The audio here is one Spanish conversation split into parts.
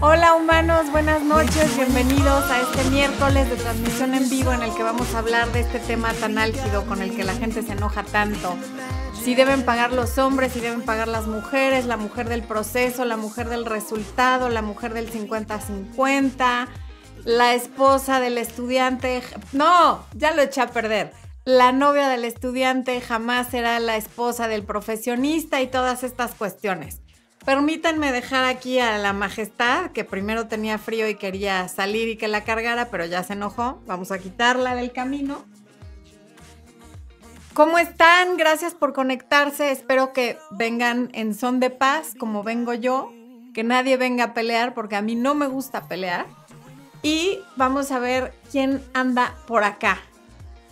Hola humanos, buenas noches, bienvenidos a este miércoles de transmisión en vivo en el que vamos a hablar de este tema tan álgido con el que la gente se enoja tanto. Si deben pagar los hombres, si deben pagar las mujeres, la mujer del proceso, la mujer del resultado, la mujer del 50-50, la esposa del estudiante. No, ya lo eché a perder. La novia del estudiante jamás será la esposa del profesionista y todas estas cuestiones. Permítanme dejar aquí a la majestad, que primero tenía frío y quería salir y que la cargara, pero ya se enojó. Vamos a quitarla del camino. ¿Cómo están? Gracias por conectarse. Espero que vengan en son de paz, como vengo yo. Que nadie venga a pelear, porque a mí no me gusta pelear. Y vamos a ver quién anda por acá.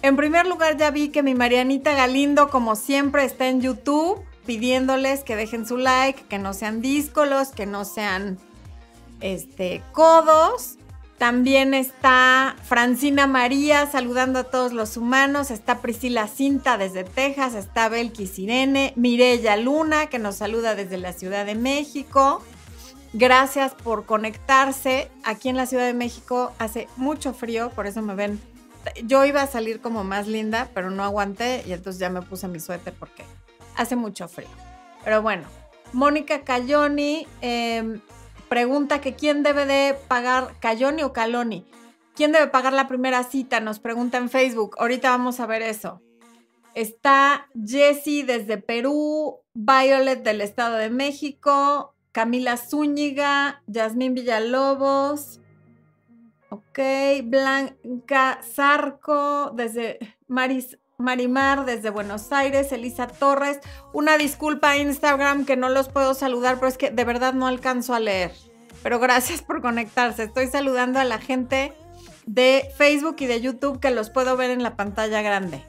En primer lugar, ya vi que mi Marianita Galindo, como siempre, está en YouTube pidiéndoles que dejen su like, que no sean díscolos, que no sean este, codos. También está Francina María saludando a todos los humanos. Está Priscila Cinta desde Texas. Está Belki Sirene. Mirella Luna que nos saluda desde la Ciudad de México. Gracias por conectarse. Aquí en la Ciudad de México hace mucho frío, por eso me ven. Yo iba a salir como más linda, pero no aguanté y entonces ya me puse mi suéter porque hace mucho frío. Pero bueno, Mónica Cayoni eh, pregunta que quién debe de pagar, Cayoni o Caloni, quién debe pagar la primera cita, nos pregunta en Facebook. Ahorita vamos a ver eso. Está Jessie desde Perú, Violet del Estado de México, Camila Zúñiga, Yasmín Villalobos, ok, Blanca Zarco desde Maris, Marimar desde Buenos Aires, Elisa Torres. Una disculpa Instagram que no los puedo saludar, pero es que de verdad no alcanzo a leer. Pero gracias por conectarse. Estoy saludando a la gente de Facebook y de YouTube que los puedo ver en la pantalla grande.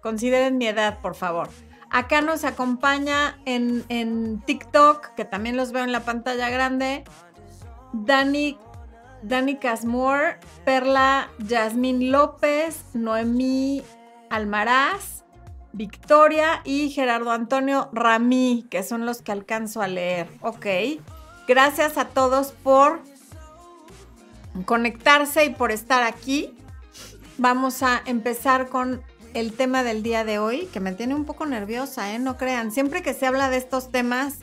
Consideren mi edad, por favor. Acá nos acompaña en, en TikTok, que también los veo en la pantalla grande, Dani, Dani Casmore, Perla Yasmín López, Noemí Almaraz, Victoria y Gerardo Antonio Ramí, que son los que alcanzo a leer. Ok. Gracias a todos por conectarse y por estar aquí. Vamos a empezar con el tema del día de hoy, que me tiene un poco nerviosa, ¿eh? No crean. Siempre que se habla de estos temas,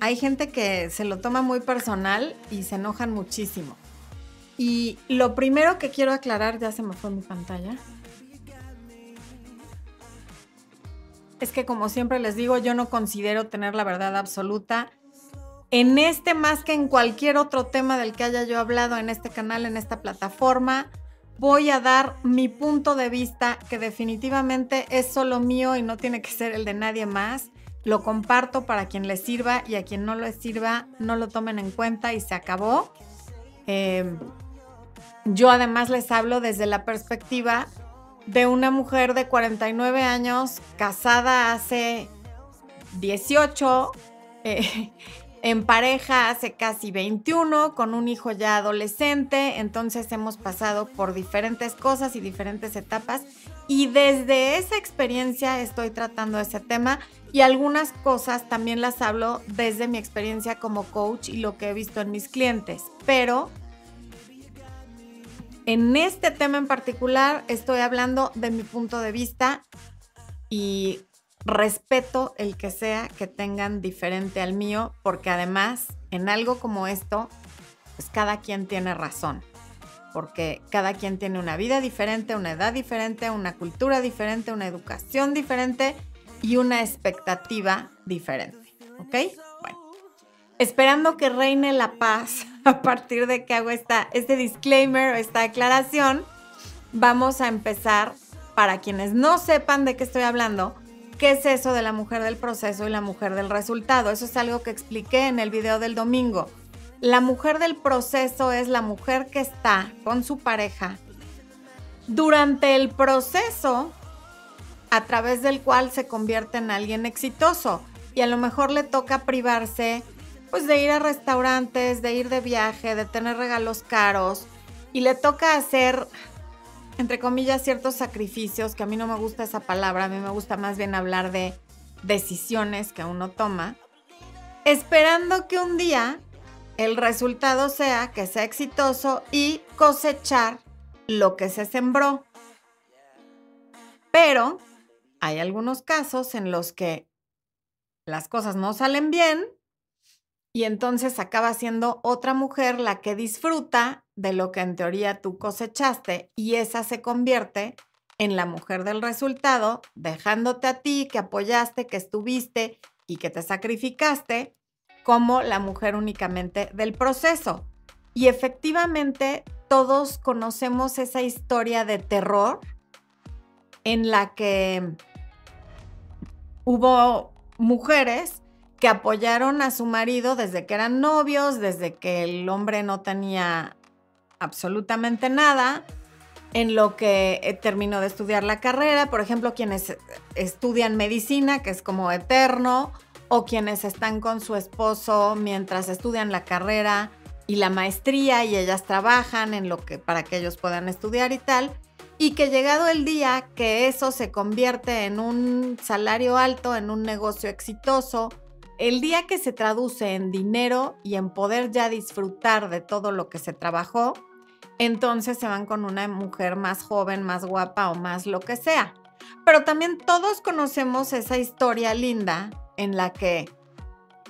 hay gente que se lo toma muy personal y se enojan muchísimo. Y lo primero que quiero aclarar, ya se me fue mi pantalla. es que como siempre les digo, yo no considero tener la verdad absoluta. En este más que en cualquier otro tema del que haya yo hablado en este canal, en esta plataforma, voy a dar mi punto de vista que definitivamente es solo mío y no tiene que ser el de nadie más. Lo comparto para quien le sirva y a quien no le sirva no lo tomen en cuenta y se acabó. Eh, yo además les hablo desde la perspectiva de una mujer de 49 años, casada hace 18, eh, en pareja hace casi 21, con un hijo ya adolescente, entonces hemos pasado por diferentes cosas y diferentes etapas. Y desde esa experiencia estoy tratando ese tema. Y algunas cosas también las hablo desde mi experiencia como coach y lo que he visto en mis clientes, pero en este tema en particular estoy hablando de mi punto de vista y respeto el que sea que tengan diferente al mío, porque además en algo como esto, pues cada quien tiene razón, porque cada quien tiene una vida diferente, una edad diferente, una cultura diferente, una educación diferente y una expectativa diferente, ¿ok? Esperando que reine la paz a partir de que hago esta, este disclaimer, esta aclaración, vamos a empezar, para quienes no sepan de qué estoy hablando, qué es eso de la mujer del proceso y la mujer del resultado. Eso es algo que expliqué en el video del domingo. La mujer del proceso es la mujer que está con su pareja durante el proceso a través del cual se convierte en alguien exitoso y a lo mejor le toca privarse pues de ir a restaurantes, de ir de viaje, de tener regalos caros y le toca hacer, entre comillas, ciertos sacrificios, que a mí no me gusta esa palabra, a mí me gusta más bien hablar de decisiones que uno toma, esperando que un día el resultado sea que sea exitoso y cosechar lo que se sembró. Pero hay algunos casos en los que las cosas no salen bien y entonces acaba siendo otra mujer la que disfruta de lo que en teoría tú cosechaste y esa se convierte en la mujer del resultado, dejándote a ti que apoyaste, que estuviste y que te sacrificaste como la mujer únicamente del proceso. Y efectivamente todos conocemos esa historia de terror en la que hubo mujeres que apoyaron a su marido desde que eran novios, desde que el hombre no tenía absolutamente nada, en lo que eh, terminó de estudiar la carrera, por ejemplo, quienes estudian medicina, que es como eterno, o quienes están con su esposo mientras estudian la carrera y la maestría y ellas trabajan en lo que para que ellos puedan estudiar y tal, y que llegado el día que eso se convierte en un salario alto, en un negocio exitoso, el día que se traduce en dinero y en poder ya disfrutar de todo lo que se trabajó, entonces se van con una mujer más joven, más guapa o más lo que sea. Pero también todos conocemos esa historia linda en la que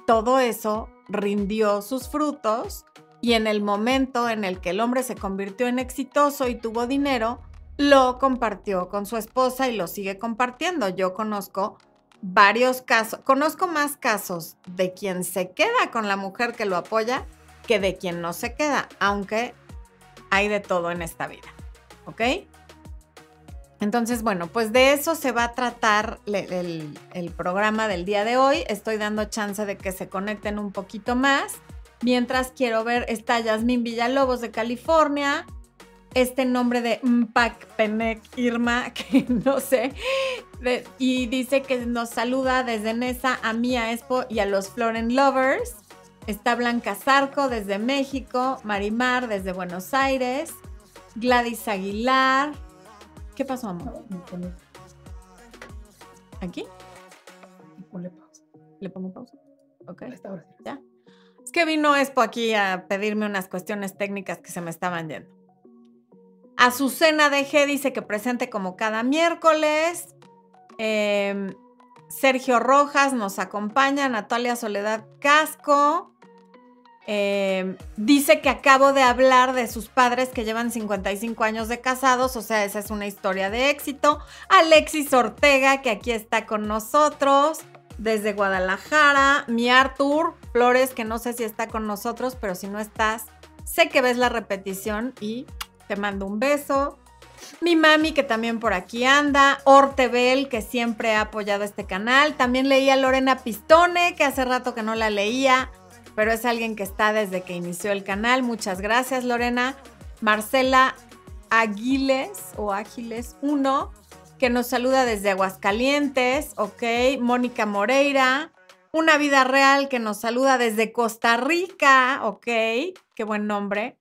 todo eso rindió sus frutos y en el momento en el que el hombre se convirtió en exitoso y tuvo dinero, lo compartió con su esposa y lo sigue compartiendo. Yo conozco varios casos, conozco más casos de quien se queda con la mujer que lo apoya que de quien no se queda, aunque hay de todo en esta vida. ¿Ok? Entonces, bueno, pues de eso se va a tratar el, programa del día de hoy. Estoy dando chance de que se conecten un poquito más. Mientras quiero ver, está Yasmín Villalobos de California. Este nombre de Mpak Penek Irma, que no sé. Y dice que nos saluda desde Nesa a Mia Expo y a los Floren Lovers. Está Blanca Zarco desde México, Marimar desde Buenos Aires, Gladys Aguilar. ¿Qué pasó, amor? ¿Aquí? Ponle pausa. ¿Le pongo pausa? Ok. ¿Ya? Es que vino Expo aquí a pedirme unas cuestiones técnicas que se me estaban yendo. Azucena DG dice que presente como cada miércoles. Em, Sergio Rojas nos acompaña. Natalia Soledad Casco. Eh, dice que acabo de hablar de sus padres que llevan 55 años de casados, o sea, esa es una historia de éxito. Alexis Ortega, que aquí está con nosotros desde Guadalajara. Mi Artur Flores, que no sé si está con nosotros, pero si no estás, sé que ves la repetición y te mando un beso. Mi mami, que también por aquí anda. Ortebel, que siempre ha apoyado este canal. También leía Lorena Pistone, que hace rato que no la leía pero es alguien que está desde que inició el canal. Muchas gracias, Lorena. Marcela Aguiles o Ágiles 1, que nos saluda desde Aguascalientes, ok. Mónica Moreira. Una vida real que nos saluda desde Costa Rica, ok. Qué buen nombre.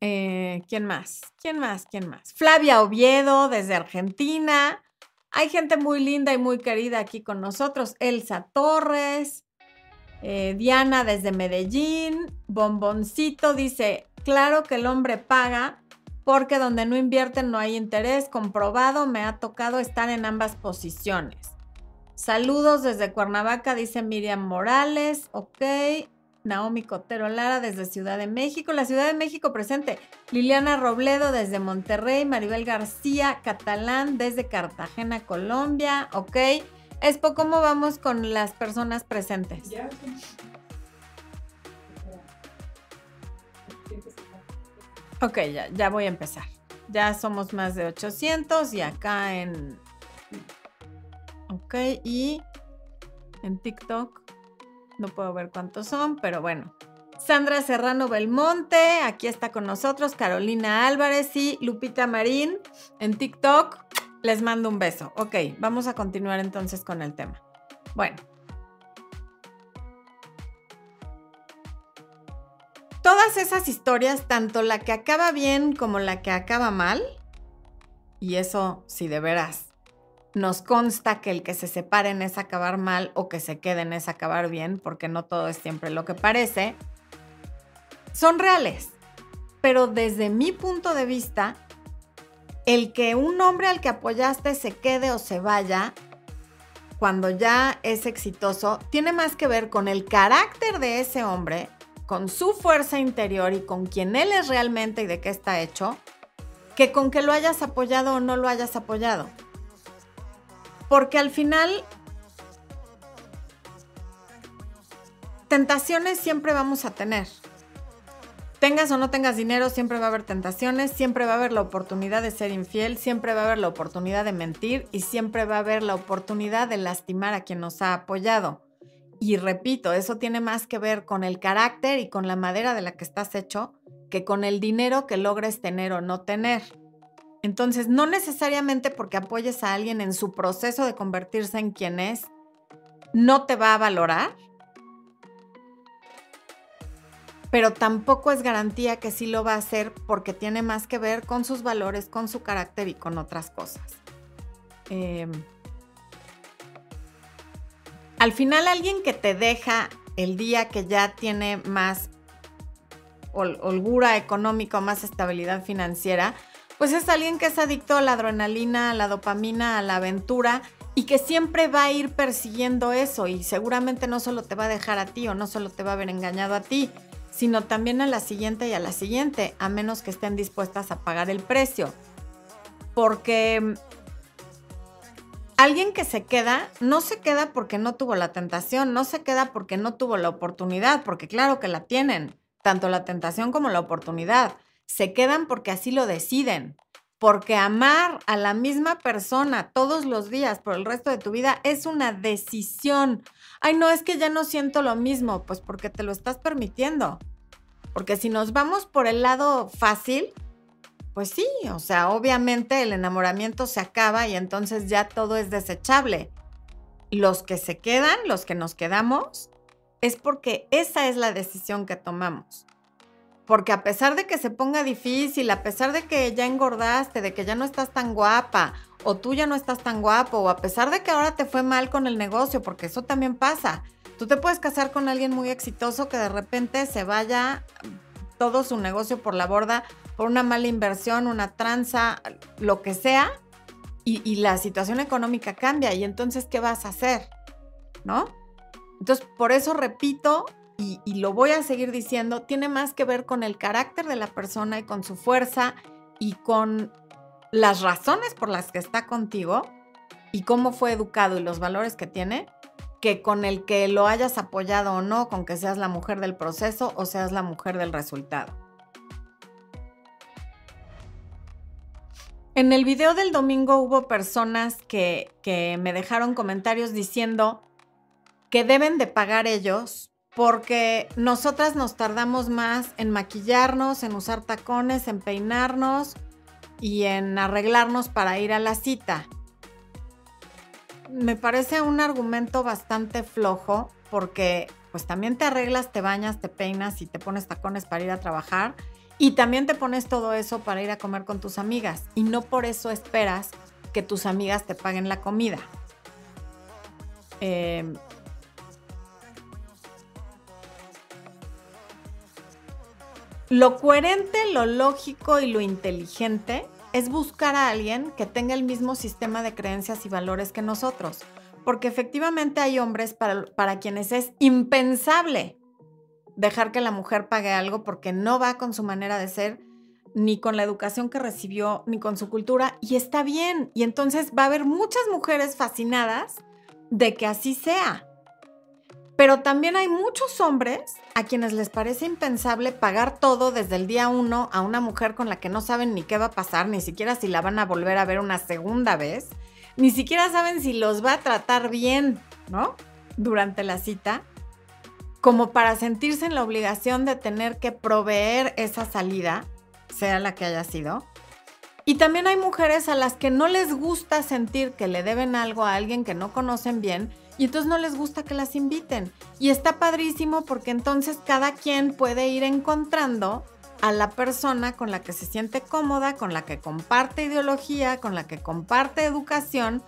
Eh, ¿Quién más? ¿Quién más? ¿Quién más? Flavia Oviedo desde Argentina. Hay gente muy linda y muy querida aquí con nosotros. Elsa Torres. Eh, Diana desde Medellín, Bomboncito dice, claro que el hombre paga porque donde no invierten no hay interés, comprobado, me ha tocado estar en ambas posiciones. Saludos desde Cuernavaca, dice Miriam Morales, ok. Naomi Cotero Lara desde Ciudad de México, la Ciudad de México presente. Liliana Robledo desde Monterrey, Maribel García Catalán desde Cartagena, Colombia, ok. Expo, ¿cómo vamos con las personas presentes? Ya. Ok, ya, ya voy a empezar. Ya somos más de 800 y acá en... Ok, y en TikTok no puedo ver cuántos son, pero bueno. Sandra Serrano Belmonte, aquí está con nosotros, Carolina Álvarez y Lupita Marín en TikTok. Les mando un beso. Ok, vamos a continuar entonces con el tema. Bueno. Todas esas historias, tanto la que acaba bien como la que acaba mal, y eso si de veras nos consta que el que se separen es acabar mal o que se queden es acabar bien, porque no todo es siempre lo que parece, son reales. Pero desde mi punto de vista, el que un hombre al que apoyaste se quede o se vaya cuando ya es exitoso, tiene más que ver con el carácter de ese hombre, con su fuerza interior y con quién él es realmente y de qué está hecho, que con que lo hayas apoyado o no lo hayas apoyado. Porque al final, tentaciones siempre vamos a tener. Tengas o no tengas dinero, siempre va a haber tentaciones, siempre va a haber la oportunidad de ser infiel, siempre va a haber la oportunidad de mentir y siempre va a haber la oportunidad de lastimar a quien nos ha apoyado. Y repito, eso tiene más que ver con el carácter y con la madera de la que estás hecho que con el dinero que logres tener o no tener. Entonces, no necesariamente porque apoyes a alguien en su proceso de convertirse en quien es, no te va a valorar, pero tampoco es garantía que sí lo va a hacer porque tiene más que ver con sus valores, con su carácter y con otras cosas. Em, al final, alguien que te deja el día que ya tiene más holgura económica más estabilidad financiera, pues es alguien que es adicto a la adrenalina, a la dopamina, a la aventura y que siempre va a ir persiguiendo eso y seguramente no solo te va a dejar a ti o no solo te va a haber engañado a ti, sino también a la siguiente y a la siguiente, a menos que estén dispuestas a pagar el precio. Porque mm, alguien que se queda, no se queda porque no tuvo la tentación, no se queda porque no tuvo la oportunidad, porque claro que la tienen, tanto la tentación como la oportunidad. Se quedan porque así lo deciden, porque amar a la misma persona todos los días por el resto de tu vida es una decisión, ay, no, es que ya no siento lo mismo, pues porque te lo estás permitiendo. Porque si nos vamos por el lado fácil, pues sí, o sea, obviamente el enamoramiento se acaba y entonces ya todo es desechable. Los que se quedan, los que nos quedamos, es porque esa es la decisión que tomamos. Porque a pesar de que se ponga difícil, a pesar de que ya engordaste, de que ya no estás tan guapa, o tú ya no estás tan guapo, o a pesar de que ahora te fue mal con el negocio, porque eso también pasa. Tú te puedes casar con alguien muy exitoso que de repente se vaya todo su negocio por la borda por una mala inversión, una tranza, lo que sea, y, la situación económica cambia. Y entonces, ¿qué vas a hacer? ¿No? Entonces, por eso repito y, lo voy a seguir diciendo, tiene más que ver con el carácter de la persona y con su fuerza y con las razones por las que está contigo y cómo fue educado y los valores que tiene, que con el que lo hayas apoyado o no, con que seas la mujer del proceso o seas la mujer del resultado. En el video del domingo hubo personas que, que me dejaron comentarios diciendo que deben de pagar ellos porque nosotras nos tardamos más en maquillarnos, en usar tacones, en peinarnos y en arreglarnos para ir a la cita. Me parece un argumento bastante flojo porque pues también te arreglas, te bañas, te peinas y te pones tacones para ir a trabajar y también te pones todo eso para ir a comer con tus amigas y no por eso esperas que tus amigas te paguen la comida. Eh, Lo coherente, lo lógico y lo inteligente es buscar a alguien que tenga el mismo sistema de creencias y valores que nosotros. Porque efectivamente hay hombres para, quienes es impensable dejar que la mujer pague algo porque no va con su manera de ser, ni con la educación que recibió, ni con su cultura. Y está bien. Y entonces va a haber muchas mujeres fascinadas de que así sea. Pero también hay muchos hombres a quienes les parece impensable pagar todo desde el día uno a una mujer con la que no saben ni qué va a pasar, ni siquiera si la van a volver a ver una segunda vez, ni siquiera saben si los va a tratar bien, ¿no? Durante la cita, como para sentirse en la obligación de tener que proveer esa salida, sea la que haya sido. Y también hay mujeres a las que no les gusta sentir que le deben algo a alguien que no conocen bien y entonces no les gusta que las inviten. Y está padrísimo porque entonces cada quien puede ir encontrando a la persona con la que se siente cómoda, con la que comparte ideología, con la que comparte educación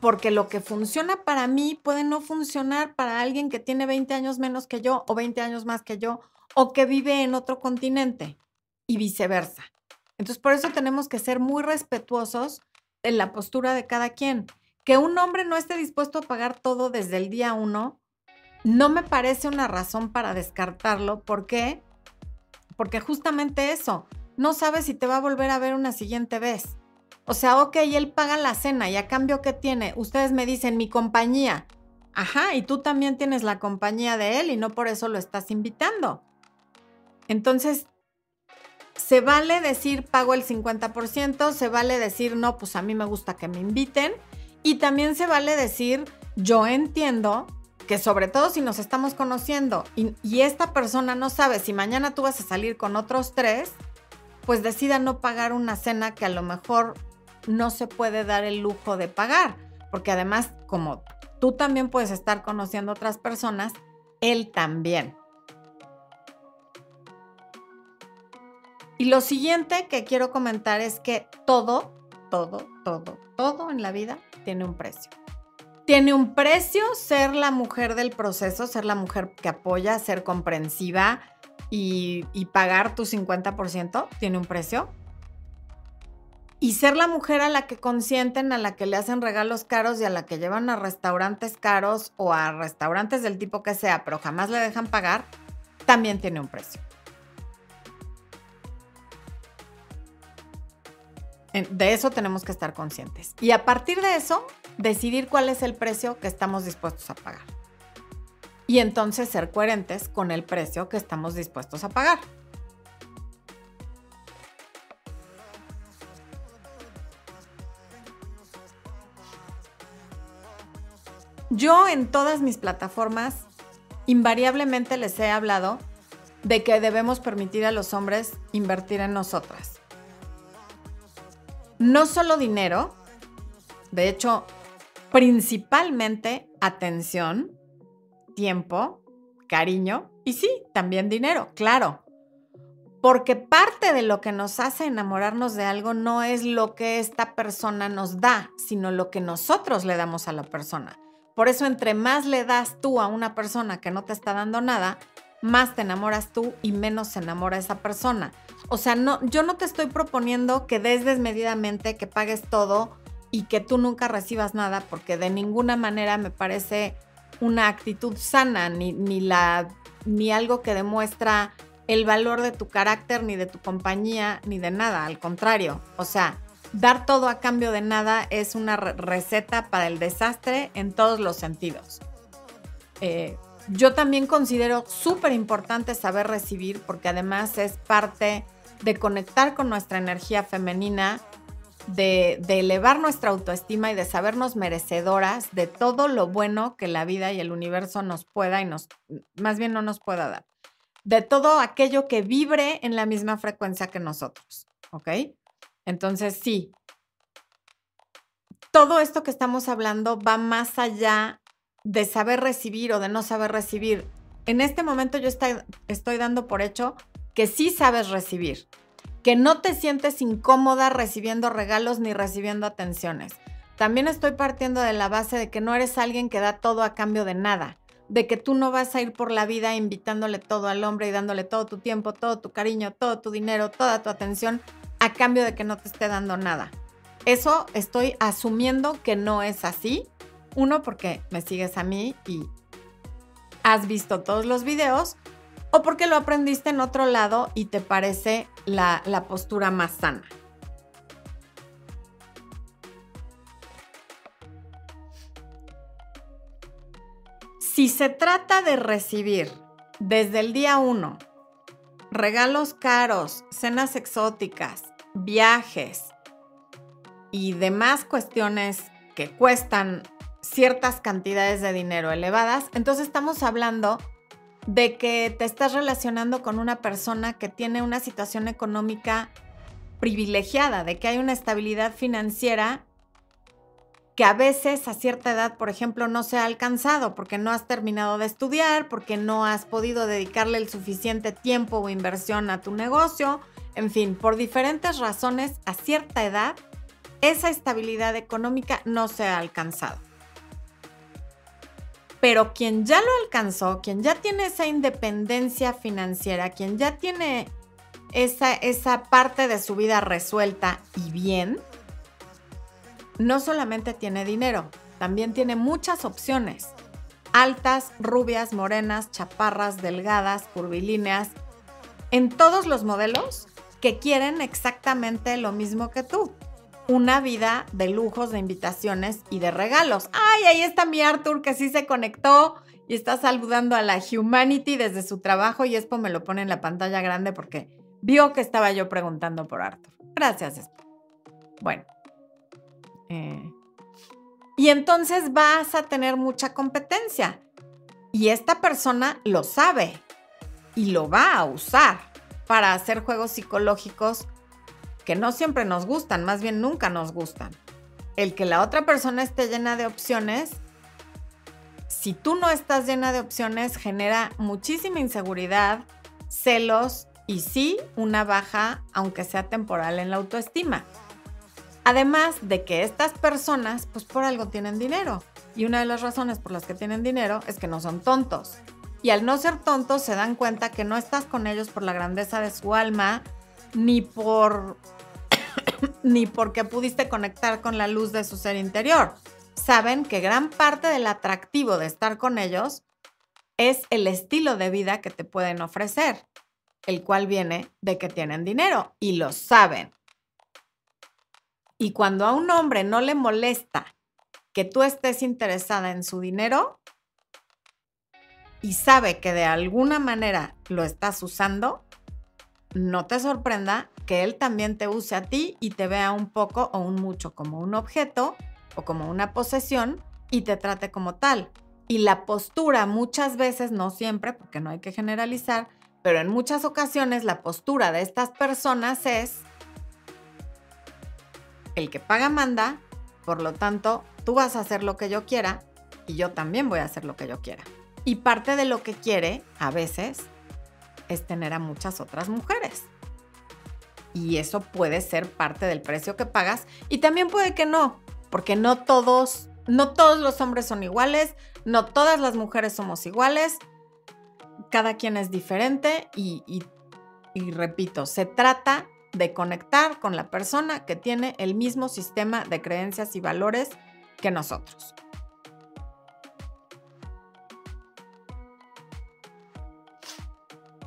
porque lo que funciona para mí puede no funcionar para alguien que tiene 20 años menos que yo o 20 años más que yo o que vive en otro continente y viceversa. Entonces, por eso tenemos que ser muy respetuosos en la postura de cada quien. Que un hombre no esté dispuesto a pagar todo desde el día uno, no me parece una razón para descartarlo. ¿Por qué? Porque justamente eso, no sabes si te va a volver a ver una siguiente vez. O sea, ok, él paga la cena y a cambio ¿qué tiene? Ustedes me dicen mi compañía. Ajá, y tú también tienes la compañía de él y no por eso lo estás invitando. Entonces, se vale decir pago el 50%, se vale decir no, pues a mí me gusta que me inviten y también se vale decir yo entiendo que sobre todo si nos estamos conociendo y, esta persona no sabe si mañana tú vas a salir con otros tres, pues decida no pagar una cena que a lo mejor no se puede dar el lujo de pagar, porque además, como tú también puedes estar conociendo otras personas, él también. Y lo siguiente que quiero comentar es que todo, todo, todo, todo en la vida tiene un precio. Tiene un precio ser la mujer del proceso, ser la mujer que apoya, ser comprensiva y, pagar tu 50%, tiene un precio y ser la mujer a la que consienten, a la que le hacen regalos caros y a la que llevan a restaurantes caros o a restaurantes del tipo que sea, pero jamás le dejan pagar, también tiene un precio. De eso tenemos que estar conscientes. Y a partir de eso, decidir cuál es el precio que estamos dispuestos a pagar. Y entonces ser coherentes con el precio que estamos dispuestos a pagar. Yo en todas mis plataformas invariablemente les he hablado de que debemos permitir a los hombres invertir en nosotras. No solo dinero, de hecho, principalmente atención, tiempo, cariño y sí, también dinero, claro. Porque parte de lo que nos hace enamorarnos de algo no es lo que esta persona nos da, sino lo que nosotros le damos a la persona. Por eso entre más le das tú a una persona que no te está dando nada, más te enamoras tú y menos se enamora esa persona. O sea, no, yo no te estoy proponiendo que des desmedidamente, que pagues todo y que tú nunca recibas nada, porque de ninguna manera me parece una actitud sana, ni, ni, la, ni algo que demuestra el valor de tu carácter, ni de tu compañía, ni de nada. Al contrario, o sea, dar todo a cambio de nada es una receta para el desastre en todos los sentidos. Eh, yo también considero súper importante saber recibir porque además es parte de conectar con nuestra energía femenina, de, de, elevar nuestra autoestima y de sabernos merecedoras de todo lo bueno que la vida y el universo nos pueda y nos, más bien no nos pueda dar. De todo aquello que vibre en la misma frecuencia que nosotros, ¿ok? Entonces, sí, todo esto que estamos hablando va más allá de saber recibir o de no saber recibir. En este momento yo estoy, dando por hecho que sí sabes recibir, que no te sientes incómoda recibiendo regalos ni recibiendo atenciones. También estoy partiendo de la base de que no eres alguien que da todo a cambio de nada, de que tú no vas a ir por la vida invitándole todo al hombre y dándole todo tu tiempo, todo tu cariño, todo tu dinero, toda tu atención a cambio de que no te esté dando nada. Eso estoy asumiendo que no es así. Uno, porque me sigues a mí y has visto todos los videos, o porque lo aprendiste en otro lado y te parece la, postura más sana. Si se trata de recibir desde el día uno regalos caros, cenas exóticas, viajes y demás cuestiones que cuestan ciertas cantidades de dinero elevadas, entonces estamos hablando de que te estás relacionando con una persona que tiene una situación económica privilegiada, de que hay una estabilidad financiera que a veces a cierta edad, por ejemplo, no se ha alcanzado porque no has terminado de estudiar, porque no has podido dedicarle el suficiente tiempo o inversión a tu negocio, en fin, por diferentes razones, a cierta edad esa estabilidad económica no se ha alcanzado. Pero quien ya lo alcanzó, quien ya tiene esa independencia financiera, quien ya tiene esa, esa parte de su vida resuelta y bien, no solamente tiene dinero, también tiene muchas opciones. Altas, rubias, morenas, chaparras, delgadas, curvilíneas, en todos los modelos que quieren exactamente lo mismo que tú. Una vida de lujos, de invitaciones y de regalos. Ay, ahí está mi Arthur que sí se conectó y está saludando a la Humanity desde su trabajo y Espo me lo pone en la pantalla grande porque vio que estaba yo preguntando por Arthur. Gracias, Espo. Bueno. Eh, y entonces vas a tener mucha competencia. Y esta persona lo sabe y lo va a usar para hacer juegos psicológicos que no siempre nos gustan, más bien nunca nos gustan. El que la otra persona esté llena de opciones, si tú no estás llena de opciones, genera muchísima inseguridad, celos y sí una baja, aunque sea temporal, en la autoestima. Además de que estas personas, pues por algo tienen dinero. Y una de las razones por las que tienen dinero es que no son tontos. Y al no ser tontos se dan cuenta que no estás con ellos por la grandeza de su alma, ni por ni porque pudiste conectar con la luz de su ser interior. Saben que gran parte del atractivo de estar con ellos es el estilo de vida que te pueden ofrecer, el cual viene de que tienen dinero y lo saben. Y cuando a un hombre no le molesta que tú estés interesada en su dinero y sabe que de alguna manera lo estás usando, no te sorprenda que él también te use a ti y te vea un poco o un mucho como un objeto o como una posesión y te trate como tal. Y la postura muchas veces, no siempre, porque no hay que generalizar, pero en muchas ocasiones la postura de estas personas es el que paga manda, por lo tanto, tú vas a hacer lo que yo quiera y yo también voy a hacer lo que yo quiera. Y parte de lo que quiere, a veces, es tener a muchas otras mujeres. Y eso puede ser parte del precio que pagas y también puede que no, porque no todos, no todos los hombres son iguales, no todas las mujeres somos iguales, cada quien es diferente y, y, y repito, se trata de conectar con la persona que tiene el mismo sistema de creencias y valores que nosotros.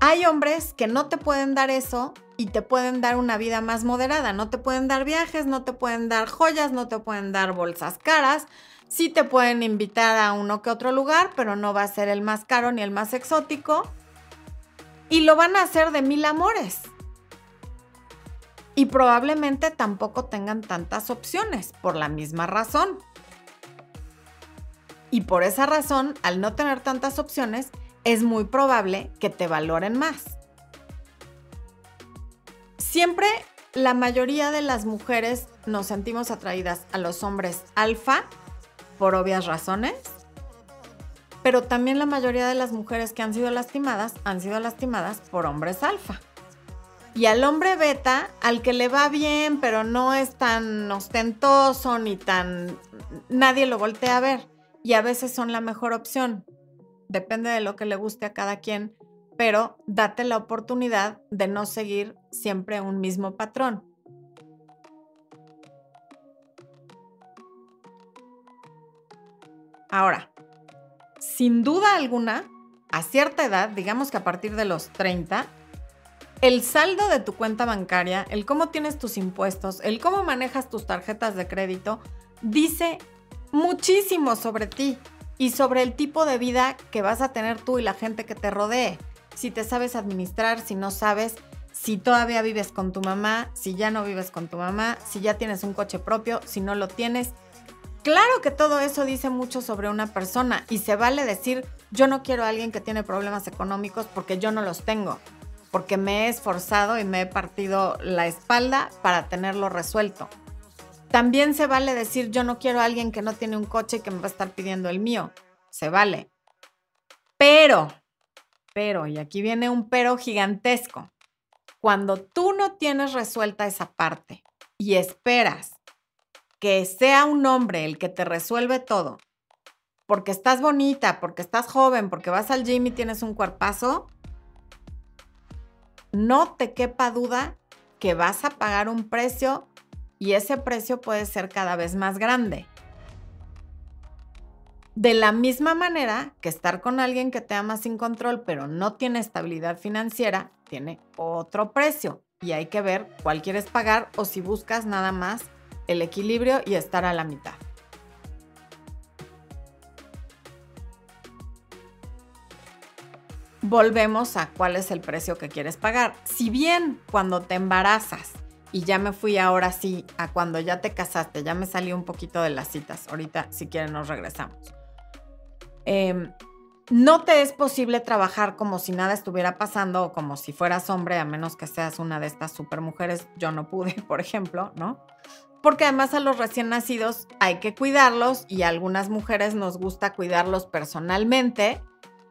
Hay hombres que no te pueden dar eso y te pueden dar una vida más moderada. No te pueden dar viajes, no te pueden dar joyas, no te pueden dar bolsas caras. Sí te pueden invitar a uno que otro lugar, pero no va a ser el más caro ni el más exótico. Y lo van a hacer de mil amores y probablemente tampoco tengan tantas opciones por la misma razón. Y por esa razón, al no tener tantas opciones, es muy probable que te valoren más. Siempre la mayoría de las mujeres nos sentimos atraídas a los hombres alfa por obvias razones, pero también la mayoría de las mujeres que han sido lastimadas han sido lastimadas por hombres alfa. Y al hombre beta, al que le va bien, pero no es tan ostentoso ni tan... Nadie lo voltea a ver. Y a veces son la mejor opción. Depende de lo que le guste a cada quien. Pero date la oportunidad de no seguir siempre un mismo patrón. Ahora, sin duda alguna, a cierta edad, digamos que a partir de los 30, el saldo de tu cuenta bancaria, el cómo tienes tus impuestos, el cómo manejas tus tarjetas de crédito, dice muchísimo sobre ti y sobre el tipo de vida que vas a tener tú y la gente que te rodee. Si te sabes administrar, si no sabes, si todavía vives con tu mamá, si ya no vives con tu mamá, si ya tienes un coche propio, si no lo tienes. Claro que todo eso dice mucho sobre una persona y se vale decir, yo no quiero a alguien que tiene problemas económicos porque yo no los tengo porque me he esforzado y me he partido la espalda para tenerlo resuelto. También se vale decir yo no quiero a alguien que no tiene un coche y que me va a estar pidiendo el mío. Se vale. Pero, pero, y aquí viene un pero gigantesco. Cuando tú no tienes resuelta esa parte y esperas que sea un hombre el que te resuelve todo, porque estás bonita, porque estás joven, porque vas al gym y tienes un cuerpazo, no te quepa duda que vas a pagar un precio y ese precio puede ser cada vez más grande. De la misma manera que estar con alguien que te ama sin control, pero no tiene estabilidad financiera, tiene otro precio y hay que ver cuál quieres pagar o si buscas nada más el equilibrio y estar a la mitad. Volvemos a cuál es el precio que quieres pagar. Si bien cuando te embarazas, y ya me fui ahora sí a cuando ya te casaste, ya me salí un poquito de las citas, ahorita si quieren nos regresamos. Em, no te es posible trabajar como si nada estuviera pasando o como si fueras hombre, a menos que seas una de estas supermujeres. Yo no pude, por ejemplo, ¿no? Porque además a los recién nacidos hay que cuidarlos y a algunas mujeres nos gusta cuidarlos personalmente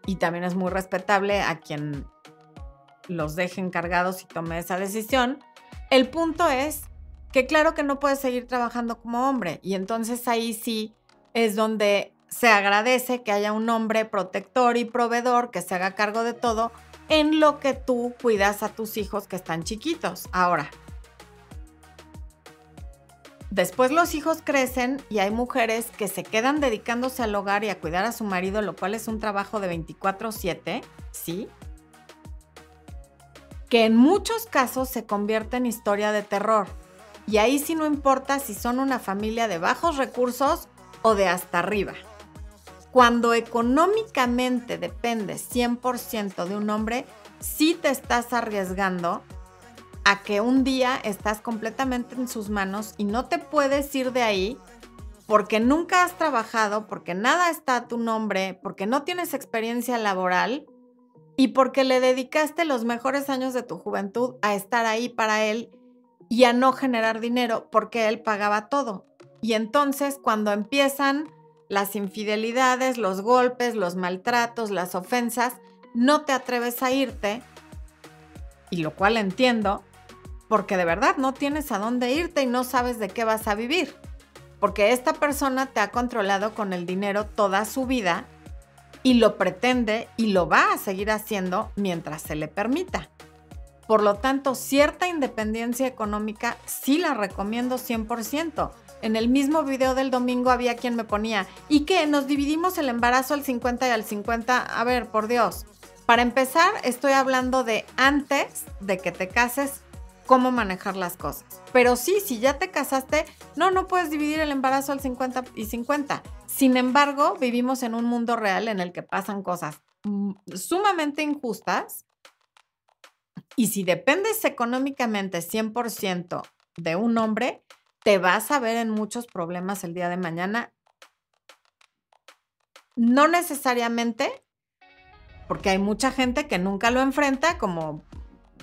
y también es muy respetable a quien los deje encargados y tome esa decisión. El punto es que claro que no puedes seguir trabajando como hombre y entonces ahí sí es donde se agradece que haya un hombre protector y proveedor que se haga cargo de todo en lo que tú cuidas a tus hijos que están chiquitos. Ahora, después los hijos crecen y hay mujeres que se quedan dedicándose al hogar y a cuidar a su marido, lo cual es un trabajo de 24/7, ¿sí? Que en muchos casos se convierte en historia de terror. Y ahí sí no importa si son una familia de bajos recursos o de hasta arriba. Cuando económicamente dependes 100% de un hombre, sí te estás arriesgando a que un día estás completamente en sus manos y no te puedes ir de ahí porque nunca has trabajado, porque nada está a tu nombre, porque no tienes experiencia laboral y porque le dedicaste los mejores años de tu juventud a estar ahí para él y a no generar dinero porque él pagaba todo. Y entonces cuando empiezan las infidelidades, los golpes, los maltratos, las ofensas, no te atreves a irte, y lo cual entiendo, porque de verdad no tienes a dónde irte y no sabes de qué vas a vivir, porque esta persona te ha controlado con el dinero toda su vida y lo pretende y lo va a seguir haciendo mientras se le permita. Por lo tanto, cierta independencia económica sí la recomiendo 100%. En el mismo video del domingo había quien me ponía, ¿y qué? ¿Nos dividimos el embarazo al 50 y al 50? A ver, por Dios. Para empezar, estoy hablando de antes de que te cases, cómo manejar las cosas. Pero sí, si ya te casaste, no, no puedes dividir el embarazo al 50 y 50. Sin embargo, vivimos en un mundo real en el que pasan cosas mm, sumamente injustas. Y si dependes económicamente 100% de un hombre, te vas a ver en muchos problemas el día de mañana. No necesariamente, porque hay mucha gente que nunca lo enfrenta, como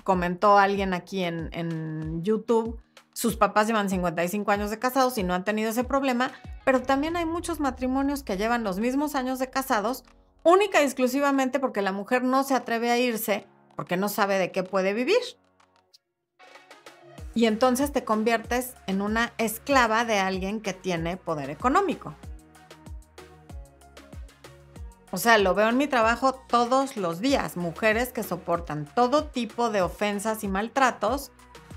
comentó alguien aquí en, en YouTube, sus papás llevan 55 años de casados y no han tenido ese problema, pero también hay muchos matrimonios que llevan los mismos años de casados, única y exclusivamente porque la mujer no se atreve a irse porque no sabe de qué puede vivir y entonces te conviertes en una esclava de alguien que tiene poder económico. O sea, lo veo en mi trabajo todos los días, mujeres que soportan todo tipo de ofensas y maltratos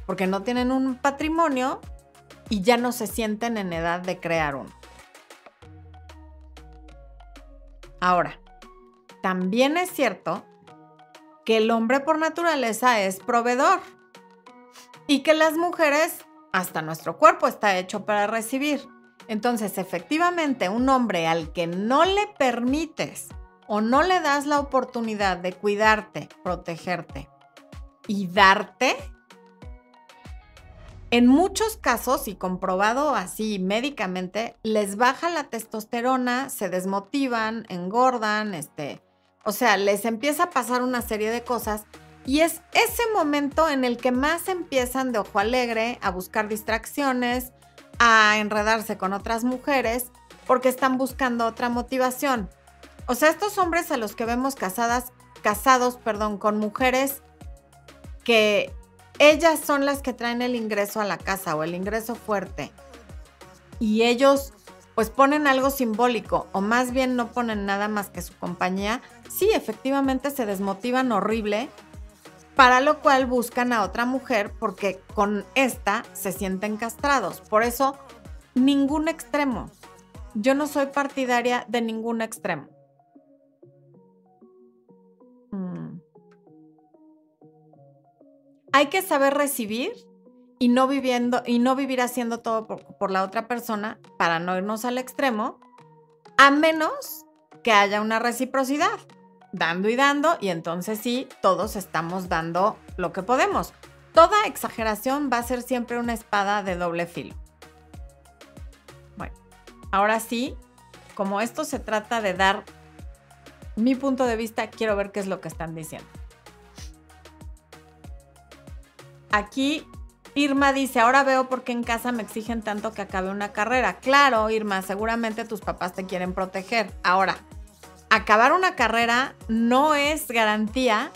porque no tienen un patrimonio y ya no se sienten en edad de crear uno. Ahora, también es cierto que el hombre por naturaleza es proveedor y que las mujeres, hasta nuestro cuerpo está hecho para recibir. Entonces, efectivamente, un hombre al que no le permites o no le das la oportunidad de cuidarte, protegerte y darte, en muchos casos, y comprobado así médicamente, les baja la testosterona, se desmotivan, engordan, este, o sea, les empieza a pasar una serie de cosas y es ese momento en el que más empiezan de ojo alegre a buscar distracciones, a enredarse con otras mujeres, porque están buscando otra motivación. O sea, estos hombres a los que vemos casadas, casados, perdón, con mujeres que ellas son las que traen el ingreso a la casa o el ingreso fuerte. y ellos pues ponen algo simbólico o más bien no ponen nada más que su compañía, sí, efectivamente se desmotivan horrible, para lo cual buscan a otra mujer porque con esta se sienten castrados. Por eso, ningún extremo. Yo no soy partidaria de ningún extremo. Mm. Hay que saber recibir y no viviendo y no vivir haciendo todo por, por, la otra persona para no irnos al extremo, a menos que haya una reciprocidad, dando y dando, y entonces sí, todos estamos dando lo que podemos. Toda exageración va a ser siempre una espada de doble filo. Bueno, ahora sí, como esto se trata de dar mi punto de vista, quiero ver qué es lo que están diciendo. Aquí Irma dice, ahora veo por qué en casa me exigen tanto que acabe una carrera. Claro, Irma, seguramente tus papás te quieren proteger. Ahora, acabar una carrera no es garantía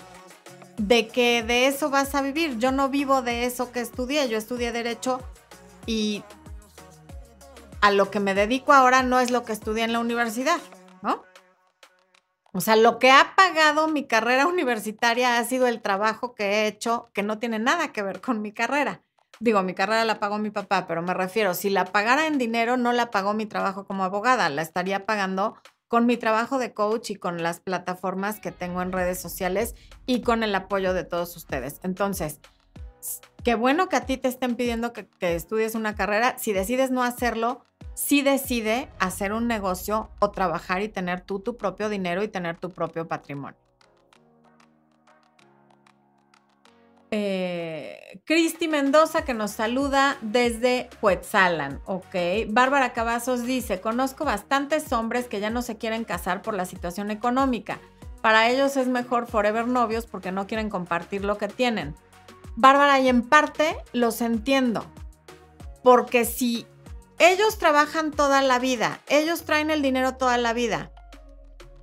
de que de eso vas a vivir. Yo no vivo de eso que estudié. Yo estudié derecho y a lo que me dedico ahora no es lo que estudié en la universidad, ¿no? O sea, lo que ha pagado mi carrera universitaria ha sido el trabajo que he hecho que no tiene nada que ver con mi carrera. Digo, mi carrera la pagó mi papá, pero me refiero, si la pagara en dinero, no la pagó mi trabajo como abogada, la estaría pagando con mi trabajo de coach y con las plataformas que tengo en redes sociales y con el apoyo de todos ustedes. Entonces, qué bueno que a ti te estén pidiendo que, que estudies una carrera. Si decides no hacerlo, sí decide hacer un negocio o trabajar y tener tú tu propio dinero y tener tu propio patrimonio. Eh, Cristi Mendoza que nos saluda desde Huetzalan, ok. Bárbara Cavazos dice, conozco bastantes hombres que ya no se quieren casar por la situación económica. Para ellos es mejor forever novios porque no quieren compartir lo que tienen. Bárbara, y en parte los entiendo, porque si ellos trabajan toda la vida, ellos traen el dinero toda la vida.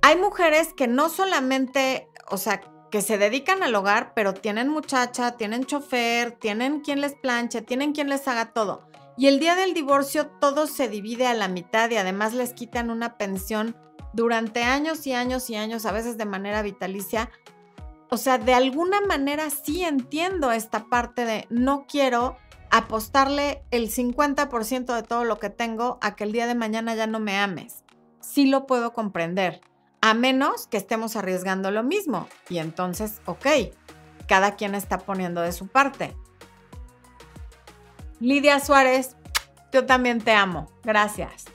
Hay mujeres que no solamente, o sea, que se dedican al hogar, pero tienen muchacha, tienen chofer, tienen quien les planche, tienen quien les haga todo. Y el día del divorcio todo se divide a la mitad y además les quitan una pensión durante años y años y años, a veces de manera vitalicia. O sea, de alguna manera sí entiendo esta parte de no quiero apostarle el 50% de todo lo que tengo a que el día de mañana ya no me ames. Sí lo puedo comprender, a menos que estemos arriesgando lo mismo. Y entonces, ok, cada quien está poniendo de su parte. Lidia Suárez, yo también te amo. Gracias.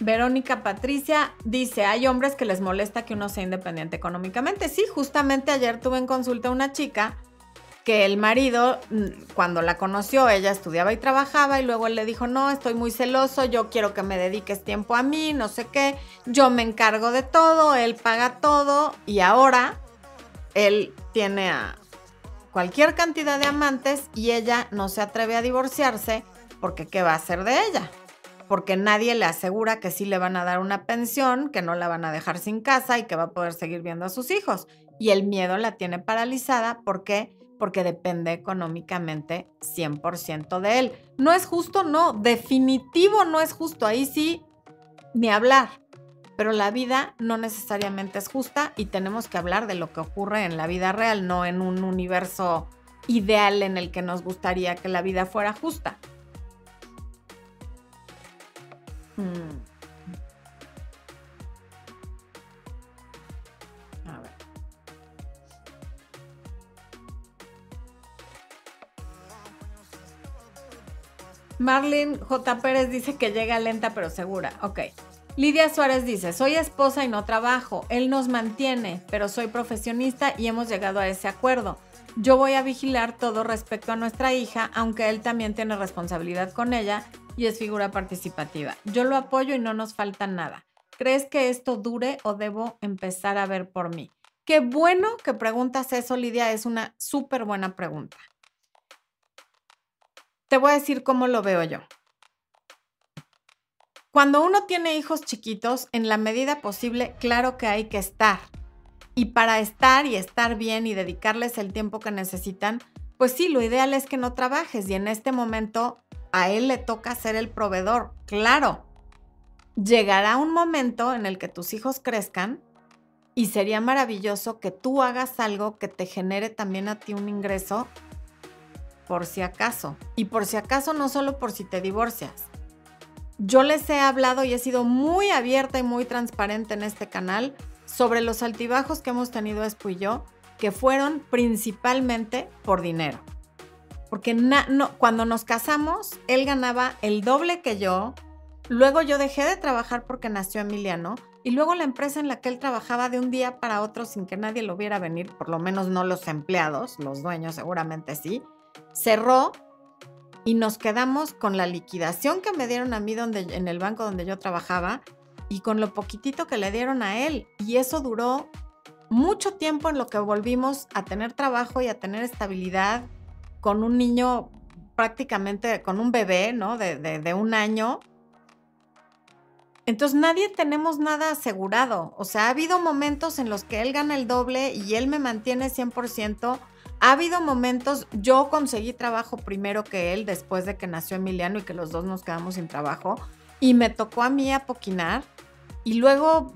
Verónica Patricia dice, hay hombres que les molesta que uno sea independiente económicamente. Sí, justamente ayer tuve en consulta una chica que el marido, mm, cuando la conoció, ella estudiaba y trabajaba y luego él le dijo, no, estoy muy celoso, yo quiero que me dediques tiempo a mí, no sé qué, yo me encargo de todo, él paga todo y ahora él tiene a cualquier cantidad de amantes y ella no se atreve a divorciarse porque ¿qué va a hacer de ella? Porque nadie le asegura que sí le van a dar una pensión, que no la van a dejar sin casa y que va a poder seguir viendo a sus hijos. Y el miedo la tiene paralizada porque porque depende económicamente 100% de él. ¿No es justo? No, definitivo no es justo. Ahí sí, ni hablar. Pero la vida no necesariamente es justa y tenemos que hablar de lo que ocurre en la vida real, no en un universo ideal en el que nos gustaría que la vida fuera justa. Hmm. Marlene J. Pérez dice que llega lenta pero segura. Ok. Lidia Suárez dice, soy esposa y no trabajo. Él nos mantiene, pero soy profesionista y hemos llegado a ese acuerdo. Yo voy a vigilar todo respecto a nuestra hija, aunque él también tiene responsabilidad con ella y es figura participativa. Yo lo apoyo y no nos falta nada. ¿Crees que esto dure o debo empezar a ver por mí? Qué bueno que preguntas eso, Lidia. Es una súper buena pregunta. Te voy a decir cómo lo veo yo. Cuando uno tiene hijos chiquitos, en la medida posible, claro que hay que estar. Y para estar y estar bien y dedicarles el tiempo que necesitan, pues sí, lo ideal es que no trabajes y en este momento a él le toca ser el proveedor. Claro, llegará un momento en el que tus hijos crezcan y sería maravilloso que tú hagas algo que te genere también a ti un ingreso por si acaso. Y por si acaso no solo por si te divorcias. Yo les he hablado y he sido muy abierta y muy transparente en este canal sobre los altibajos que hemos tenido Espo y yo, que fueron principalmente por dinero. Porque no, cuando nos casamos, él ganaba el doble que yo. Luego yo dejé de trabajar porque nació Emiliano y luego la empresa en la que él trabajaba de un día para otro sin que nadie lo viera venir, por lo menos no los empleados, los dueños seguramente sí, cerró y nos quedamos con la liquidación que me dieron a mí donde, en el banco donde yo trabajaba y con lo poquitito que le dieron a él. Y eso duró mucho tiempo en lo que volvimos a tener trabajo y a tener estabilidad con un niño prácticamente, con un bebé, ¿no? De, de un año entonces nadie tenemos nada asegurado. O sea, ha habido momentos en los que él gana el doble y él me mantiene 100%. Ha habido momentos, yo conseguí trabajo primero que él después de que nació Emiliano y que los dos nos quedamos sin trabajo. Y me tocó a mí apoquinar. Y luego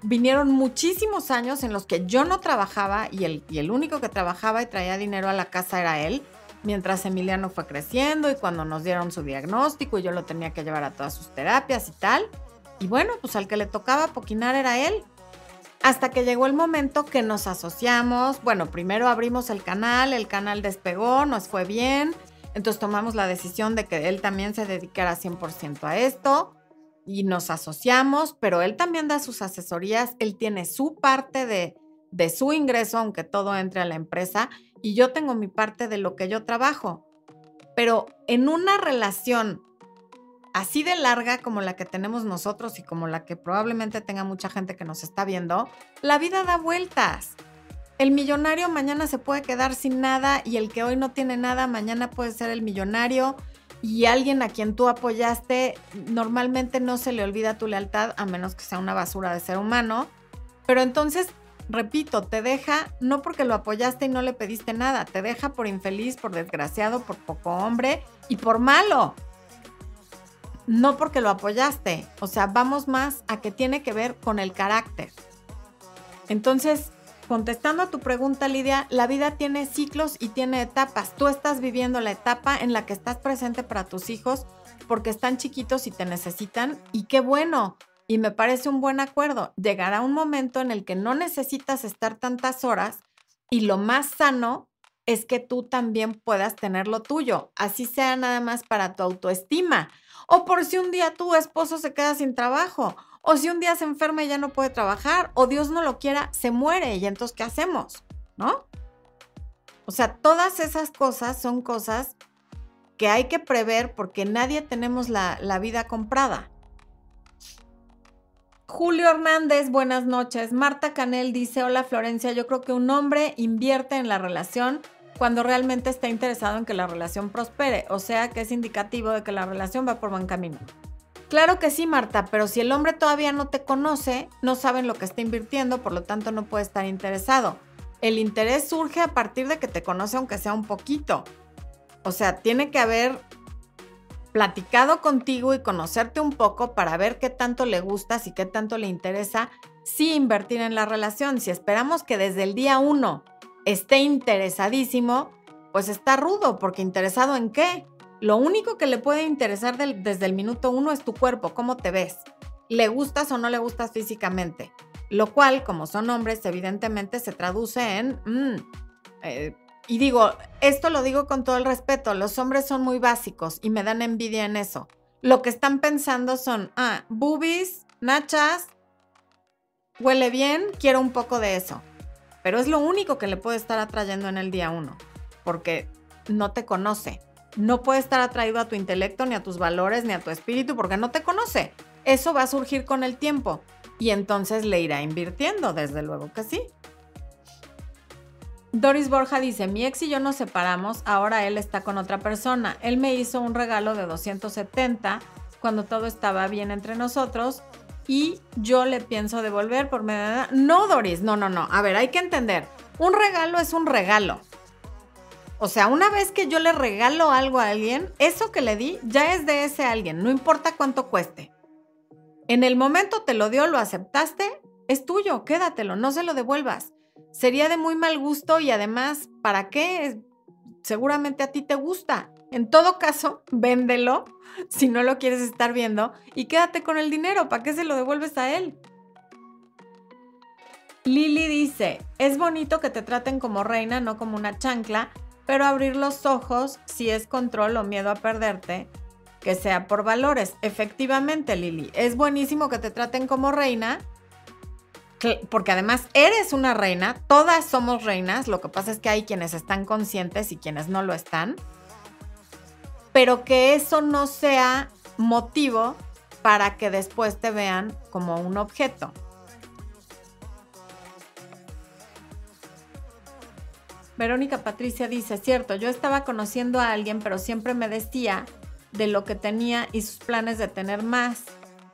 vinieron muchísimos años en los que yo no trabajaba y el, y el único que trabajaba y traía dinero a la casa era él mientras Emiliano fue creciendo y cuando nos dieron su diagnóstico y yo lo tenía que llevar a todas sus terapias y tal. Y bueno, pues al que le tocaba poquinar era él. Hasta que llegó el momento que nos asociamos. Bueno, primero abrimos el canal, el canal despegó, nos fue bien. Entonces tomamos la decisión de que él también se dedicara 100% a esto y nos asociamos, pero él también da sus asesorías, él tiene su parte de, de su ingreso, aunque todo entre a la empresa, y yo tengo mi parte de lo que yo trabajo. Pero en una relación así de larga como la que tenemos nosotros y como la que probablemente tenga mucha gente que nos está viendo, la vida da vueltas. El millonario mañana se puede quedar sin nada y el que hoy no tiene nada mañana puede ser el millonario y alguien a quien tú apoyaste normalmente no se le olvida tu lealtad a menos que sea una basura de ser humano. Pero entonces, repito, te deja no porque lo apoyaste y no le pediste nada, te deja por infeliz, por desgraciado, por poco hombre y por malo no porque lo apoyaste. O sea, vamos más a que tiene que ver con el carácter. Entonces, contestando a tu pregunta, Lidia, la vida tiene ciclos y tiene etapas. Tú estás viviendo la etapa en la que estás presente para tus hijos porque están chiquitos y te necesitan. Y qué bueno. Y me parece un buen acuerdo. Llegará un momento en el que no necesitas estar tantas horas y lo más sano es que tú también puedas tener lo tuyo, así sea nada más para tu autoestima o por si un día tu esposo se queda sin trabajo, o si un día se enferma y ya no puede trabajar, o Dios no lo quiera, se muere y entonces ¿qué hacemos? ¿No? O sea, todas esas cosas son cosas que hay que prever porque nadie tenemos la, la vida comprada. Julio Hernández, buenas noches. Marta Canel dice, hola Florencia, yo creo que un hombre invierte en la relación cuando realmente está interesado en que la relación prospere, o sea que es indicativo de que la relación va por buen camino. Claro que sí, Marta, pero si el hombre todavía no te conoce, no sabe en lo que está invirtiendo, por lo tanto no puede estar interesado. El interés surge a partir de que te conoce aunque sea un poquito. O sea, tiene que haber platicado contigo y conocerte un poco para ver qué tanto le gustas y qué tanto le interesa sí invertir en la relación. Si esperamos que desde el día uno esté interesadísimo, pues está rudo, porque interesado en qué? Lo único que le puede interesar desde el minuto uno es tu cuerpo, cómo te ves. ¿Le gustas o no le gustas físicamente? Lo cual, como son hombres, evidentemente se traduce en... Mm, eh, y digo, esto lo digo con todo el respeto, los hombres son muy básicos y me dan envidia en eso. Lo que están pensando son, ah, boobies, nachas, huele bien, quiero un poco de eso pero es lo único que le puede estar atrayendo en el día uno, porque no te conoce. No puede estar atraído a tu intelecto, ni a tus valores, ni a tu espíritu, porque no te conoce. Eso va a surgir con el tiempo y entonces le irá invirtiendo, desde luego que sí. Doris Borja dice, mi ex y yo nos separamos, ahora él está con otra persona. Él me hizo un regalo de 270 cuando todo estaba bien entre nosotros y yo le pienso devolver por medio de... No, Doris, no, no, no. A ver, hay que entender. Un regalo es un regalo. O sea, una vez que yo le regalo algo a alguien, eso que le di ya es de ese alguien, no importa cuánto cueste. En el momento te lo dio, lo aceptaste, es tuyo, quédatelo, no se lo devuelvas. Sería de muy mal gusto y además, ¿para qué? Seguramente a ti te gusta. En todo caso, véndelo si no lo quieres estar viendo y quédate con el dinero. ¿Para qué se lo devuelves a él? Lili dice, es bonito que te traten como reina, no como una chancla, pero abrir los ojos si es control o miedo a perderte, que sea por valores. Efectivamente, Lili, es buenísimo que te traten como reina, porque además eres una reina, todas somos reinas, lo que pasa es que hay quienes están conscientes y quienes no lo están, pero que eso no sea motivo para que después te vean como un objeto. Verónica Patricia dice, cierto, yo estaba conociendo a alguien, pero siempre me decía de lo que tenía y sus planes de tener más.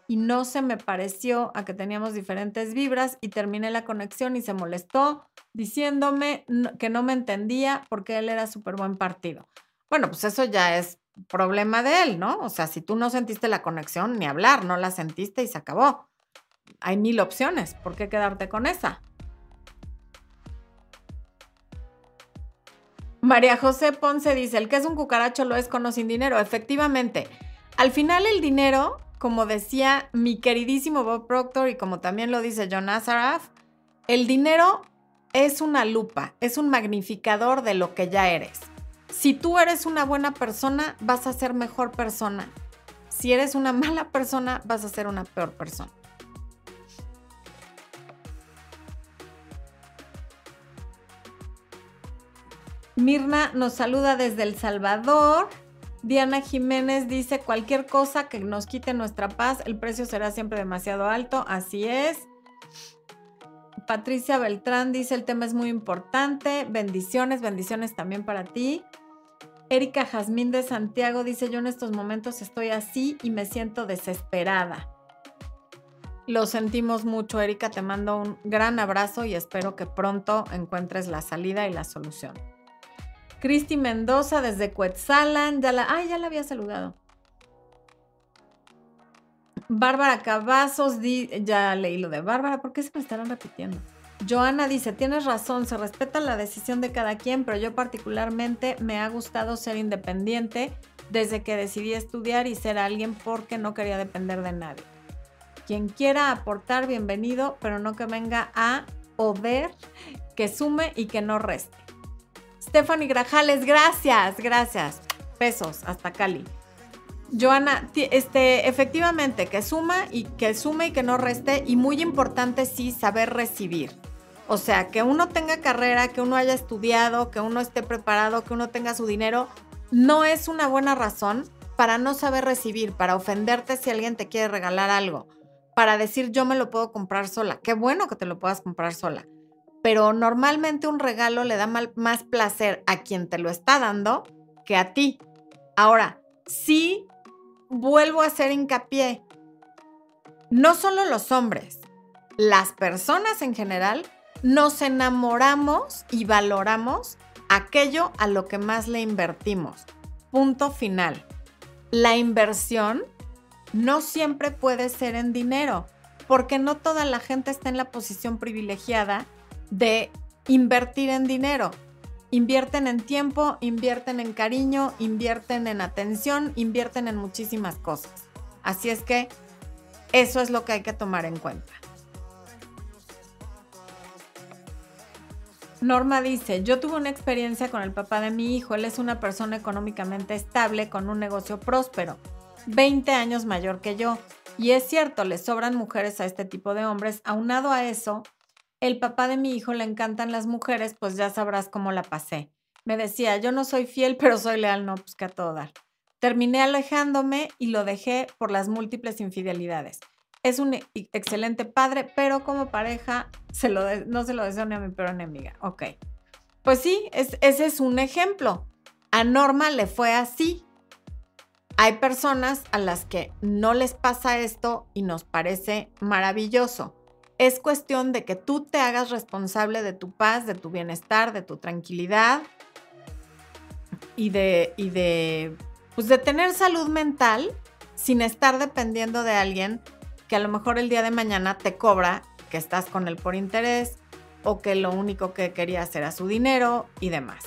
Y no se me pareció a que teníamos diferentes vibras y terminé la conexión y se molestó diciéndome que no me entendía porque él era súper buen partido. Bueno, pues eso ya es problema de él, ¿no? O sea, si tú no sentiste la conexión, ni hablar, no la sentiste y se acabó. Hay mil opciones, ¿por qué quedarte con esa? María José Ponce dice, el que es un cucaracho lo es con o sin dinero. Efectivamente, al final el dinero, como decía mi queridísimo Bob Proctor y como también lo dice John Azaraf, el dinero es una lupa, es un magnificador de lo que ya eres. Si tú eres una buena persona, vas a ser mejor persona. Si eres una mala persona, vas a ser una peor persona. Mirna nos saluda desde El Salvador. Diana Jiménez dice, cualquier cosa que nos quite nuestra paz, el precio será siempre demasiado alto. Así es. Patricia Beltrán dice, el tema es muy importante. Bendiciones, bendiciones también para ti. Erika Jazmín de Santiago dice, yo en estos momentos estoy así y me siento desesperada. Lo sentimos mucho, Erika, te mando un gran abrazo y espero que pronto encuentres la salida y la solución. Cristi Mendoza desde Cuetzalan. Ya la, ay, ya la había saludado. Bárbara Cavazos, ya leí lo de Bárbara, ¿por qué se me estarán repitiendo? Joana dice, tienes razón, se respeta la decisión de cada quien, pero yo particularmente me ha gustado ser independiente desde que decidí estudiar y ser alguien porque no quería depender de nadie. Quien quiera aportar, bienvenido, pero no que venga a poder, que sume y que no reste. Stephanie Grajales, gracias, gracias. Besos, hasta Cali. Joana, este, efectivamente, que suma y que sume y que no reste. Y muy importante, sí, saber recibir. O sea, que uno tenga carrera, que uno haya estudiado, que uno esté preparado, que uno tenga su dinero, no es una buena razón para no saber recibir, para ofenderte si alguien te quiere regalar algo, para decir yo me lo puedo comprar sola. Qué bueno que te lo puedas comprar sola pero normalmente un regalo le da más placer a quien te lo está dando que a ti. Ahora, sí vuelvo a hacer hincapié, no solo los hombres, las personas en general nos enamoramos y valoramos aquello a lo que más le invertimos. Punto final. La inversión no siempre puede ser en dinero, porque no toda la gente está en la posición privilegiada de invertir en dinero. Invierten en tiempo, invierten en cariño, invierten en atención, invierten en muchísimas cosas. Así es que eso es lo que hay que tomar en cuenta. Norma dice, yo tuve una experiencia con el papá de mi hijo, él es una persona económicamente estable con un negocio próspero, 20 años mayor que yo. Y es cierto, le sobran mujeres a este tipo de hombres. Aunado a eso, el papá de mi hijo le encantan las mujeres, pues ya sabrás cómo la pasé. Me decía, yo no soy fiel, pero soy leal, no, pues que a todo dar. Terminé alejándome y lo dejé por las múltiples infidelidades. Es un excelente padre, pero como pareja se lo no se lo deseo ni a mi peor enemiga. Ok. Pues sí, ese es un ejemplo. A Norma le fue así. Hay personas a las que no les pasa esto y nos parece maravilloso. Es cuestión de que tú te hagas responsable de tu paz, de tu bienestar, de tu tranquilidad y de, y de, pues de tener salud mental sin estar dependiendo de alguien que a lo mejor el día de mañana te cobra que estás con él por interés o que lo único que quería hacer era su dinero y demás.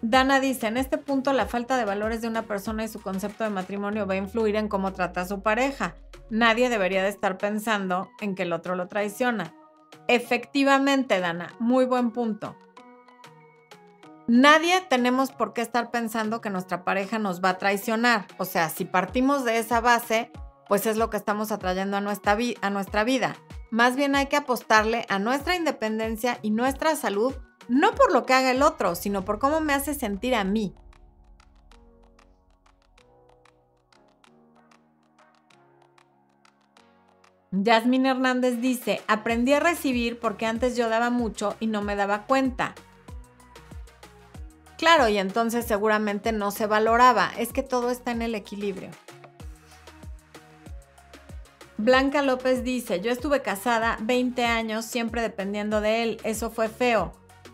Dana dice, en este punto la falta de valores de una persona y su concepto de matrimonio va a influir en cómo trata a su pareja. Nadie debería de estar pensando en que el otro lo traiciona. Efectivamente, Dana, muy buen punto. Nadie tenemos por qué estar pensando que nuestra pareja nos va a traicionar. O sea, si partimos de esa base, pues es lo que estamos atrayendo a nuestra, vida. Más bien hay que apostarle a nuestra independencia y nuestra salud, no por lo que haga el otro, sino por cómo me hace sentir a mí. Yasmín Hernández dice, aprendí a recibir porque antes yo daba mucho y no me daba cuenta. Claro, y entonces seguramente no se valoraba. Es que todo está en el equilibrio. Blanca López dice, yo estuve casada 20 años siempre dependiendo de él, eso fue feo.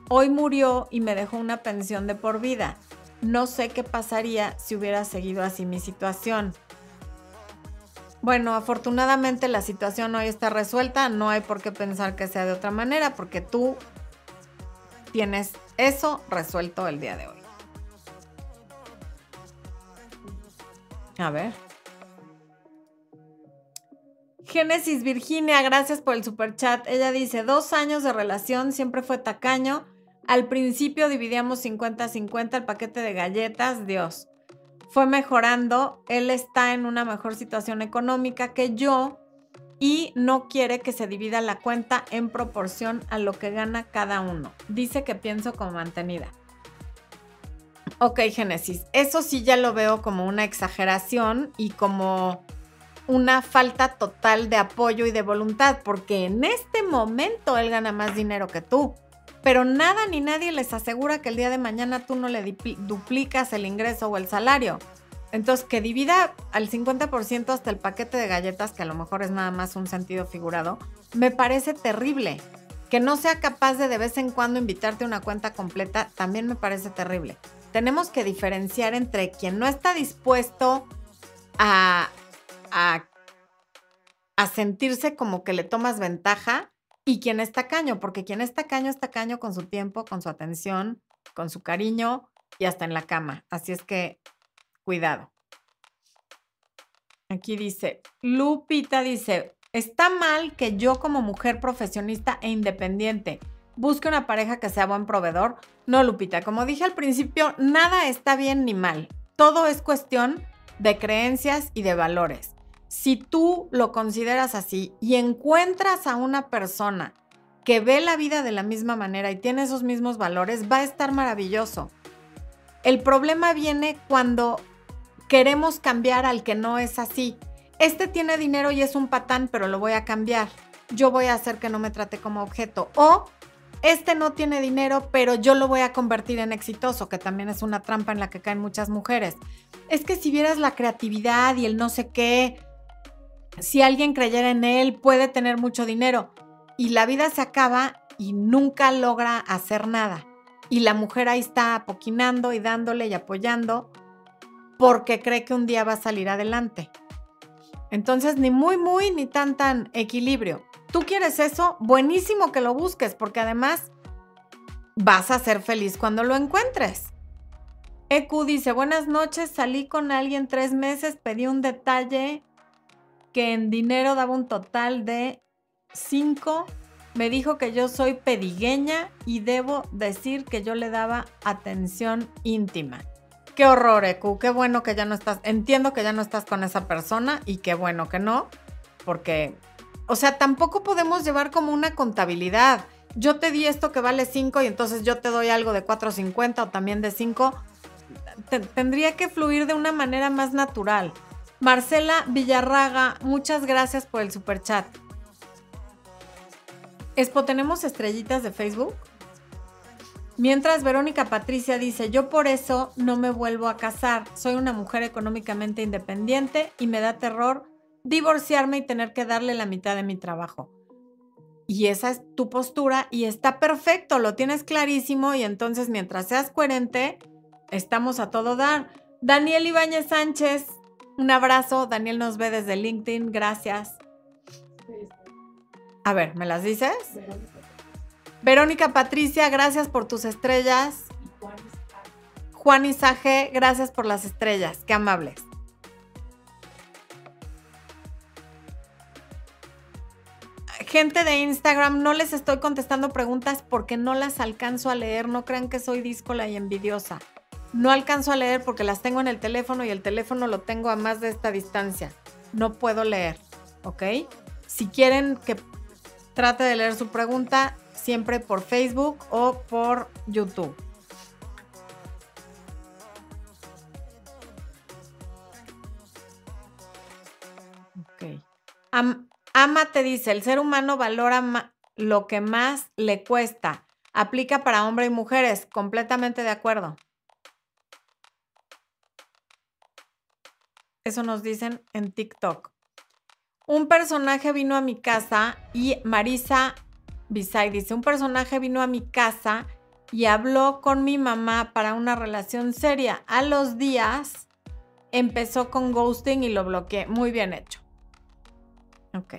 Hoy murió y me dejó una pensión de por vida. No sé qué pasaría si hubiera seguido así mi situación. Bueno, afortunadamente la situación hoy está resuelta, no hay por qué pensar que sea de otra manera porque tú tienes eso resuelto el día de hoy. A ver. Génesis Virginia, gracias por el super chat. Ella dice, dos años de relación, siempre fue tacaño. Al principio dividíamos 50-50 el paquete de galletas, Dios. Fue mejorando, él está en una mejor situación económica que yo y no quiere que se divida la cuenta en proporción a lo que gana cada uno. Dice que pienso como mantenida. Ok, Génesis, eso sí ya lo veo como una exageración y como una falta total de apoyo y de voluntad, porque en este momento él gana más dinero que tú. Pero nada ni nadie les asegura que el día de mañana tú no le duplicas el ingreso o el salario. Entonces, que divida al 50% hasta el paquete de galletas, que a lo mejor es nada más un sentido figurado, me parece terrible. Que no sea capaz de de vez en cuando invitarte a una cuenta completa, también me parece terrible. Tenemos que diferenciar entre quien no está dispuesto a, a, sentirse como que le tomas ventaja y quien es tacaño, porque quien es tacaño es tacaño con su tiempo, con su atención, con su cariño y hasta en la cama. Así es que cuidado. Aquí dice, Lupita dice, está mal que yo como mujer profesionista e independiente busque una pareja que sea buen proveedor. No, Lupita, como dije al principio, nada está bien ni mal. Todo es cuestión de creencias y de valores. Si tú lo consideras así y encuentras a una persona que ve la vida de la misma manera y tiene esos mismos valores, va a estar maravilloso. El problema viene cuando queremos cambiar al que no es así. Este tiene dinero y es un patán, pero lo voy a cambiar. Yo voy a hacer que no me trate como objeto. O este no tiene dinero, pero yo lo voy a convertir en exitoso, que también es una trampa en la que caen muchas mujeres. Es que si vieras la creatividad y el no sé qué, si alguien creyera en él, puede tener mucho dinero. Y la vida se acaba y nunca logra hacer nada. Y la mujer ahí está apoquinando y dándole y apoyando porque cree que un día va a salir adelante. Entonces, ni muy, muy, ni tan, tan equilibrio. Tú quieres eso, buenísimo que lo busques, porque además vas a ser feliz cuando lo encuentres. EQ dice, buenas noches, salí con alguien tres meses, pedí un detalle que en dinero daba un total de 5. Me dijo que yo soy pedigueña y debo decir que yo le daba atención íntima. Qué horror, Eku. Qué bueno que ya no estás. Entiendo que ya no estás con esa persona y qué bueno que no, porque, o sea, tampoco podemos llevar como una contabilidad. Yo te di esto que vale 5 y entonces yo te doy algo de 4.50 o también de 5. Tendría que fluir de una manera más natural. Marcela Villarraga, muchas gracias por el super chat. Expo, ¿tenemos estrellitas de Facebook? Mientras Verónica Patricia dice, yo por eso no me vuelvo a casar, soy una mujer económicamente independiente y me da terror divorciarme y tener que darle la mitad de mi trabajo. y esa es tu postura y está perfecto, lo tienes clarísimo y entonces mientras seas coherente, estamos a todo dar. Daniel Ibáñez Sánchez, un abrazo. Daniel nos ve desde LinkedIn, gracias. A ver, ¿me las dices? Verónica Patricia, gracias por tus estrellas. Juan Isaje, gracias por las estrellas, qué amables. Gente de Instagram, no les estoy contestando preguntas porque no las alcanzo a leer. No crean que soy díscola y envidiosa. No alcanzo a leer porque las tengo en el teléfono y el teléfono lo tengo a más de esta distancia. No puedo leer, ¿ok? Si quieren que trate de leer su pregunta, siempre por Facebook o por YouTube. Ok. Ama te dice, el ser humano valora lo que más le cuesta. Aplica para hombres y mujeres. Completamente de acuerdo. Eso nos dicen en TikTok. Un personaje vino a mi casa y Marisa Bisay dice, un personaje vino a mi casa y habló con mi mamá para una relación seria. A los días empezó con ghosting y lo bloqueé. Muy bien hecho. Ok.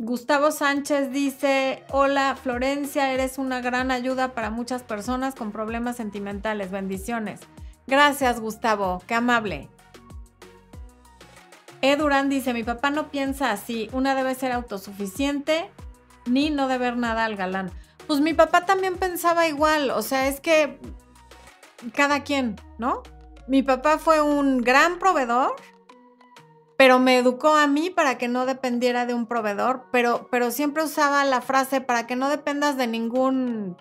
Gustavo Sánchez dice, hola Florencia, eres una gran ayuda para muchas personas con problemas sentimentales. Bendiciones. Gracias Gustavo, qué amable. Edurán dice, mi papá no piensa así, una debe ser autosuficiente ni no deber nada al galán. Pues mi papá también pensaba igual, o sea, es que cada quien, ¿no? Mi papá fue un gran proveedor pero me educó a mí para que no dependiera de un proveedor, pero, pero siempre usaba la frase para que no dependas de ningún,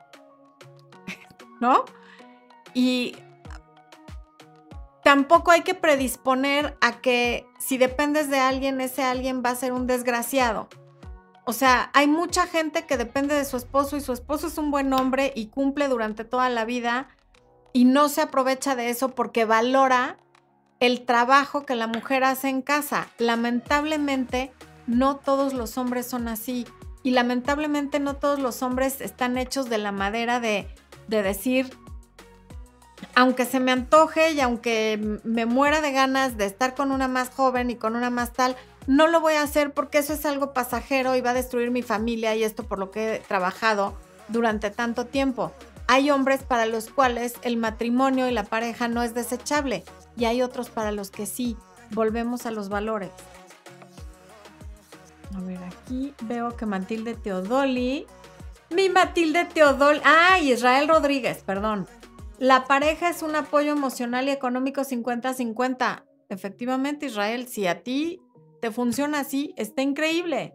¿no? Y tampoco hay que predisponer a que si dependes de alguien, ese alguien va a ser un desgraciado. O sea, hay mucha gente que depende de su esposo y su esposo es un buen hombre y cumple durante toda la vida y no se aprovecha de eso porque valora el trabajo que la mujer hace en casa. Lamentablemente, no todos los hombres son así. Y lamentablemente no todos los hombres están hechos de la madera de, de decir, aunque se me antoje y aunque me muera de ganas de estar con una más joven y con una más tal, no lo voy a hacer porque eso es algo pasajero y va a destruir mi familia y esto por lo que he trabajado durante tanto tiempo. Hay hombres para los cuales el matrimonio y la pareja no es desechable y hay otros para los que sí. Volvemos a los valores. A ver, aquí veo que Matilde Teodoli. Mi Matilde Teodoli. Ah, Israel Rodríguez, perdón. La pareja es un apoyo emocional y económico 50-50. Efectivamente, Israel, si a ti te funciona así, está increíble.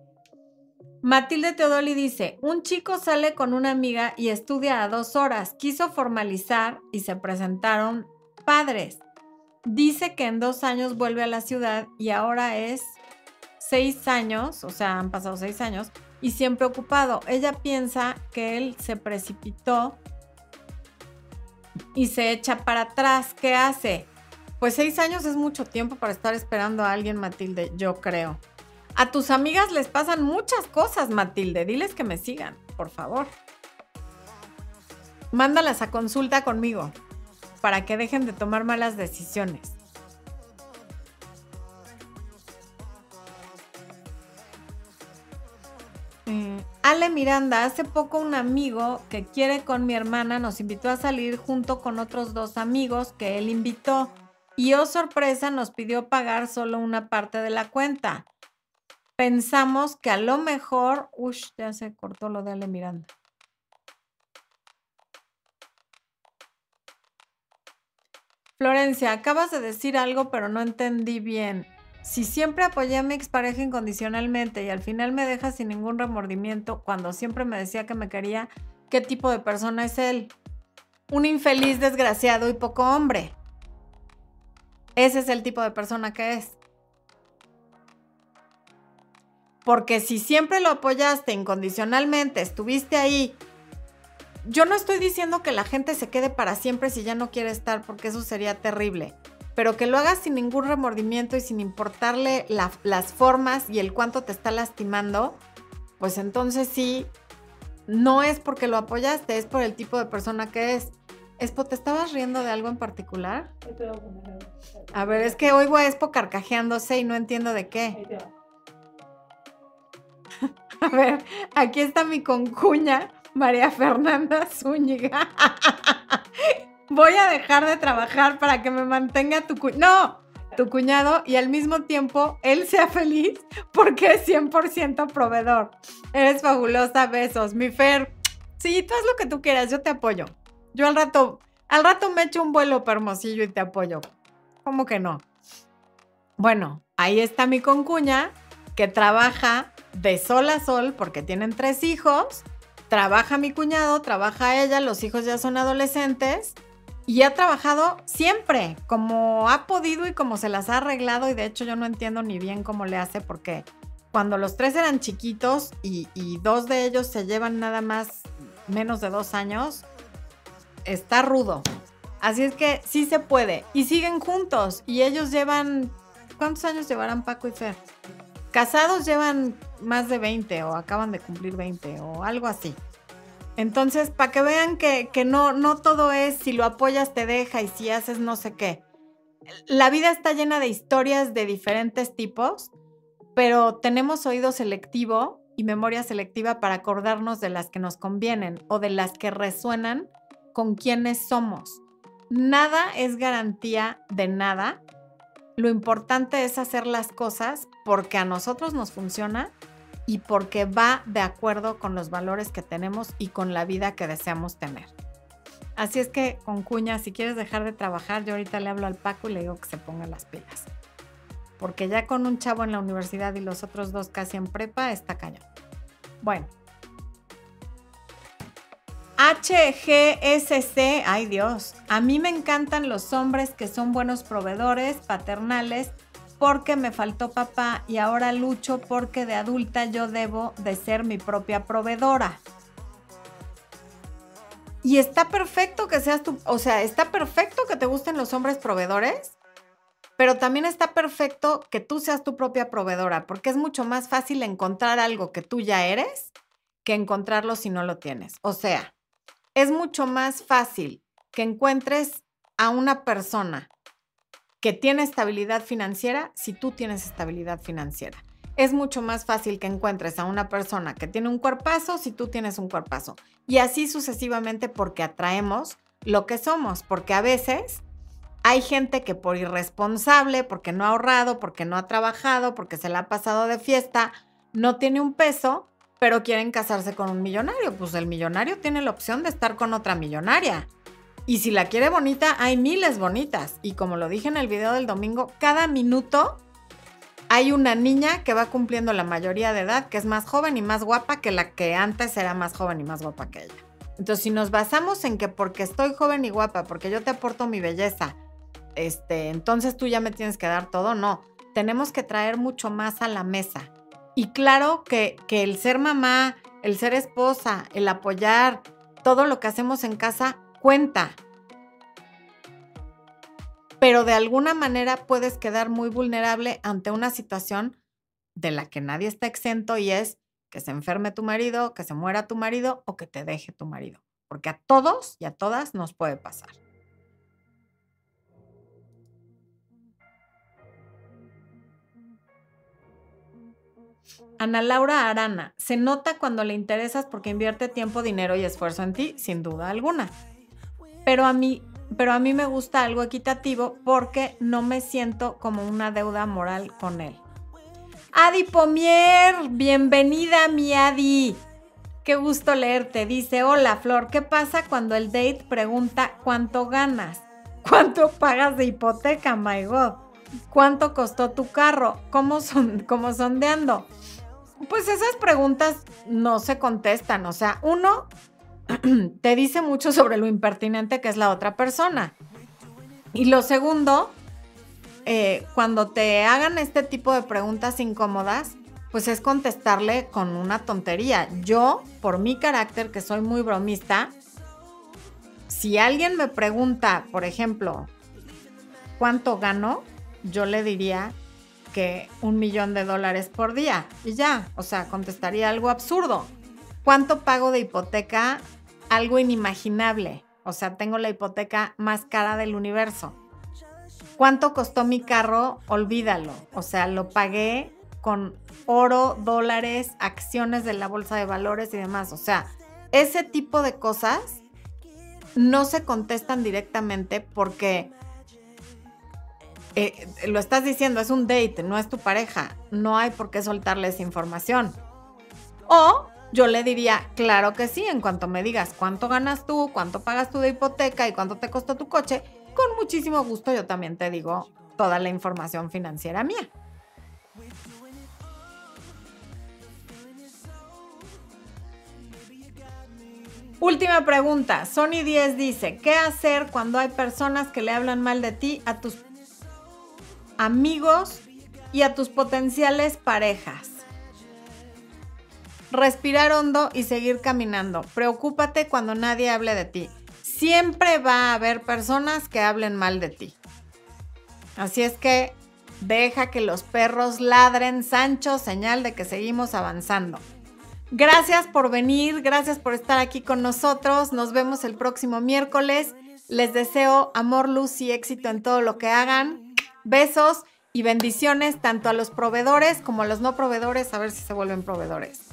Matilde Teodoli dice, un chico sale con una amiga y estudia a dos horas, quiso formalizar y se presentaron padres. Dice que en dos años vuelve a la ciudad y ahora es seis años, o sea, han pasado seis años, y siempre ocupado. Ella piensa que él se precipitó y se echa para atrás. ¿Qué hace? Pues seis años es mucho tiempo para estar esperando a alguien, Matilde, yo creo. A tus amigas les pasan muchas cosas, Matilde. Diles que me sigan, por favor. Mándalas a consulta conmigo para que dejen de tomar malas decisiones. Eh, Ale Miranda, hace poco un amigo que quiere con mi hermana nos invitó a salir junto con otros dos amigos que él invitó y oh sorpresa nos pidió pagar solo una parte de la cuenta pensamos que a lo mejor, uff, ya se cortó lo de Ale Miranda. Florencia, acabas de decir algo, pero no entendí bien. Si siempre apoyé a mi expareja incondicionalmente y al final me deja sin ningún remordimiento cuando siempre me decía que me quería, ¿qué tipo de persona es él? Un infeliz, desgraciado y poco hombre. Ese es el tipo de persona que es. Porque si siempre lo apoyaste incondicionalmente, estuviste ahí, yo no estoy diciendo que la gente se quede para siempre si ya no quiere estar, porque eso sería terrible. pero que lo hagas sin ningún remordimiento y sin importarle la- las formas y el cuánto te está lastimando, pues entonces sí, no es porque lo apoyaste, es por el tipo de persona que es. Espo, ¿te estabas riendo de algo en particular? A ver, es que oigo a Espo carcajeándose y no entiendo de qué. A ver, aquí está mi concuña, María Fernanda Zúñiga. Voy a dejar de trabajar para que me mantenga tu cuñado. No, tu cuñado y al mismo tiempo él sea feliz porque es 100% proveedor. Eres fabulosa, besos. Mi Fer, sí, tú haz lo que tú quieras, yo te apoyo. Yo al rato, al rato me echo un vuelo para Hermosillo y te apoyo. ¿Cómo que no? Bueno, ahí está mi concuña que trabaja de sol a sol porque tienen tres hijos. Trabaja mi cuñado, trabaja ella, los hijos ya son adolescentes y ha trabajado siempre, como ha podido y como se las ha arreglado y de hecho yo no entiendo ni bien cómo le hace porque cuando los tres eran chiquitos y, dos de ellos se llevan nada más menos de dos años, está rudo. Así es que sí se puede. Y siguen juntos. Y ellos llevan. ¿Cuántos años llevarán Paco y Fer? Casados llevan más de 20 o acaban de cumplir 20 o algo así. Entonces, para que vean que, que no, no todo es si lo apoyas te deja y si haces no sé qué. La vida está llena de historias de diferentes tipos, pero tenemos oído selectivo y memoria selectiva para acordarnos de las que nos convienen o de las que resuenan con quienes somos. Nada es garantía de nada. Lo importante es hacer las cosas porque a nosotros nos funciona y porque va de acuerdo con los valores que tenemos y con la vida que deseamos tener. Así es que, con cuña, si quieres dejar de trabajar, yo ahorita le hablo al Paco y le digo que se ponga las pilas. Porque ya con un chavo en la universidad y los otros dos casi en prepa, está cañón. Bueno. HGSC, ay Dios, a mí me encantan los hombres que son buenos proveedores, paternales, porque me faltó papá y ahora lucho porque de adulta yo debo de ser mi propia proveedora. Y está perfecto que seas tú, o sea, está perfecto que te gusten los hombres proveedores, pero también está perfecto que tú seas tu propia proveedora, porque es mucho más fácil encontrar algo que tú ya eres que encontrarlo si no lo tienes. O sea, es mucho más fácil que encuentres a una persona que tiene estabilidad financiera si tú tienes estabilidad financiera. Es mucho más fácil que encuentres a una persona que tiene un cuerpazo si tú tienes un cuerpazo. Y así sucesivamente porque atraemos lo que somos, porque a veces hay gente que por irresponsable, porque no ha ahorrado, porque no ha trabajado, porque se la ha pasado de fiesta, no tiene un peso, pero quieren casarse con un millonario. Pues el millonario tiene la opción de estar con otra millonaria. Y si la quiere bonita, hay miles bonitas. Y como lo dije en el video del domingo, cada minuto hay una niña que va cumpliendo la mayoría de edad, que es más joven y más guapa que la que antes era más joven y más guapa que ella. Entonces, si nos basamos en que porque estoy joven y guapa, porque yo te aporto mi belleza, este, entonces tú ya me tienes que dar todo, no. Tenemos que traer mucho más a la mesa. Y claro que, que el ser mamá, el ser esposa, el apoyar, todo lo que hacemos en casa cuenta. Pero de alguna manera puedes quedar muy vulnerable ante una situación de la que nadie está exento y es que se enferme tu marido, que se muera tu marido o que te deje tu marido. Porque a todos y a todas nos puede pasar. Ana Laura Arana, se nota cuando le interesas porque invierte tiempo, dinero y esfuerzo en ti, sin duda alguna. Pero a mí, pero a mí me gusta algo equitativo porque no me siento como una deuda moral con él. Adi Pomier, bienvenida mi Adi. Qué gusto leerte. Dice, hola Flor, ¿qué pasa cuando el date pregunta cuánto ganas? ¿Cuánto pagas de hipoteca, my God? ¿Cuánto costó tu carro? ¿Cómo, son, cómo sondeando? Pues esas preguntas no se contestan. O sea, uno te dice mucho sobre lo impertinente que es la otra persona. Y lo segundo, eh, cuando te hagan este tipo de preguntas incómodas, pues es contestarle con una tontería. Yo, por mi carácter, que soy muy bromista, si alguien me pregunta, por ejemplo, cuánto gano, yo le diría que un millón de dólares por día. Y ya, o sea, contestaría algo absurdo. ¿Cuánto pago de hipoteca? Algo inimaginable. O sea, tengo la hipoteca más cara del universo. ¿Cuánto costó mi carro? Olvídalo. O sea, lo pagué con oro, dólares, acciones de la bolsa de valores y demás. O sea, ese tipo de cosas no se contestan directamente porque eh, lo estás diciendo, es un date, no es tu pareja. No hay por qué soltarle esa información. O yo le diría, claro que sí, en cuanto me digas cuánto ganas tú, cuánto pagas tú de hipoteca y cuánto te costó tu coche, con muchísimo gusto yo también te digo toda la información financiera mía. Última pregunta. Sony 10 dice, ¿qué hacer cuando hay personas que le hablan mal de ti a tus amigos y a tus potenciales parejas? Respirar hondo y seguir caminando. Preocúpate cuando nadie hable de ti. Siempre va a haber personas que hablen mal de ti. Así es que deja que los perros ladren, Sancho, señal de que seguimos avanzando. Gracias por venir, gracias por estar aquí con nosotros. Nos vemos el próximo miércoles. Les deseo amor, luz y éxito en todo lo que hagan. Besos y bendiciones tanto a los proveedores como a los no proveedores, a ver si se vuelven proveedores.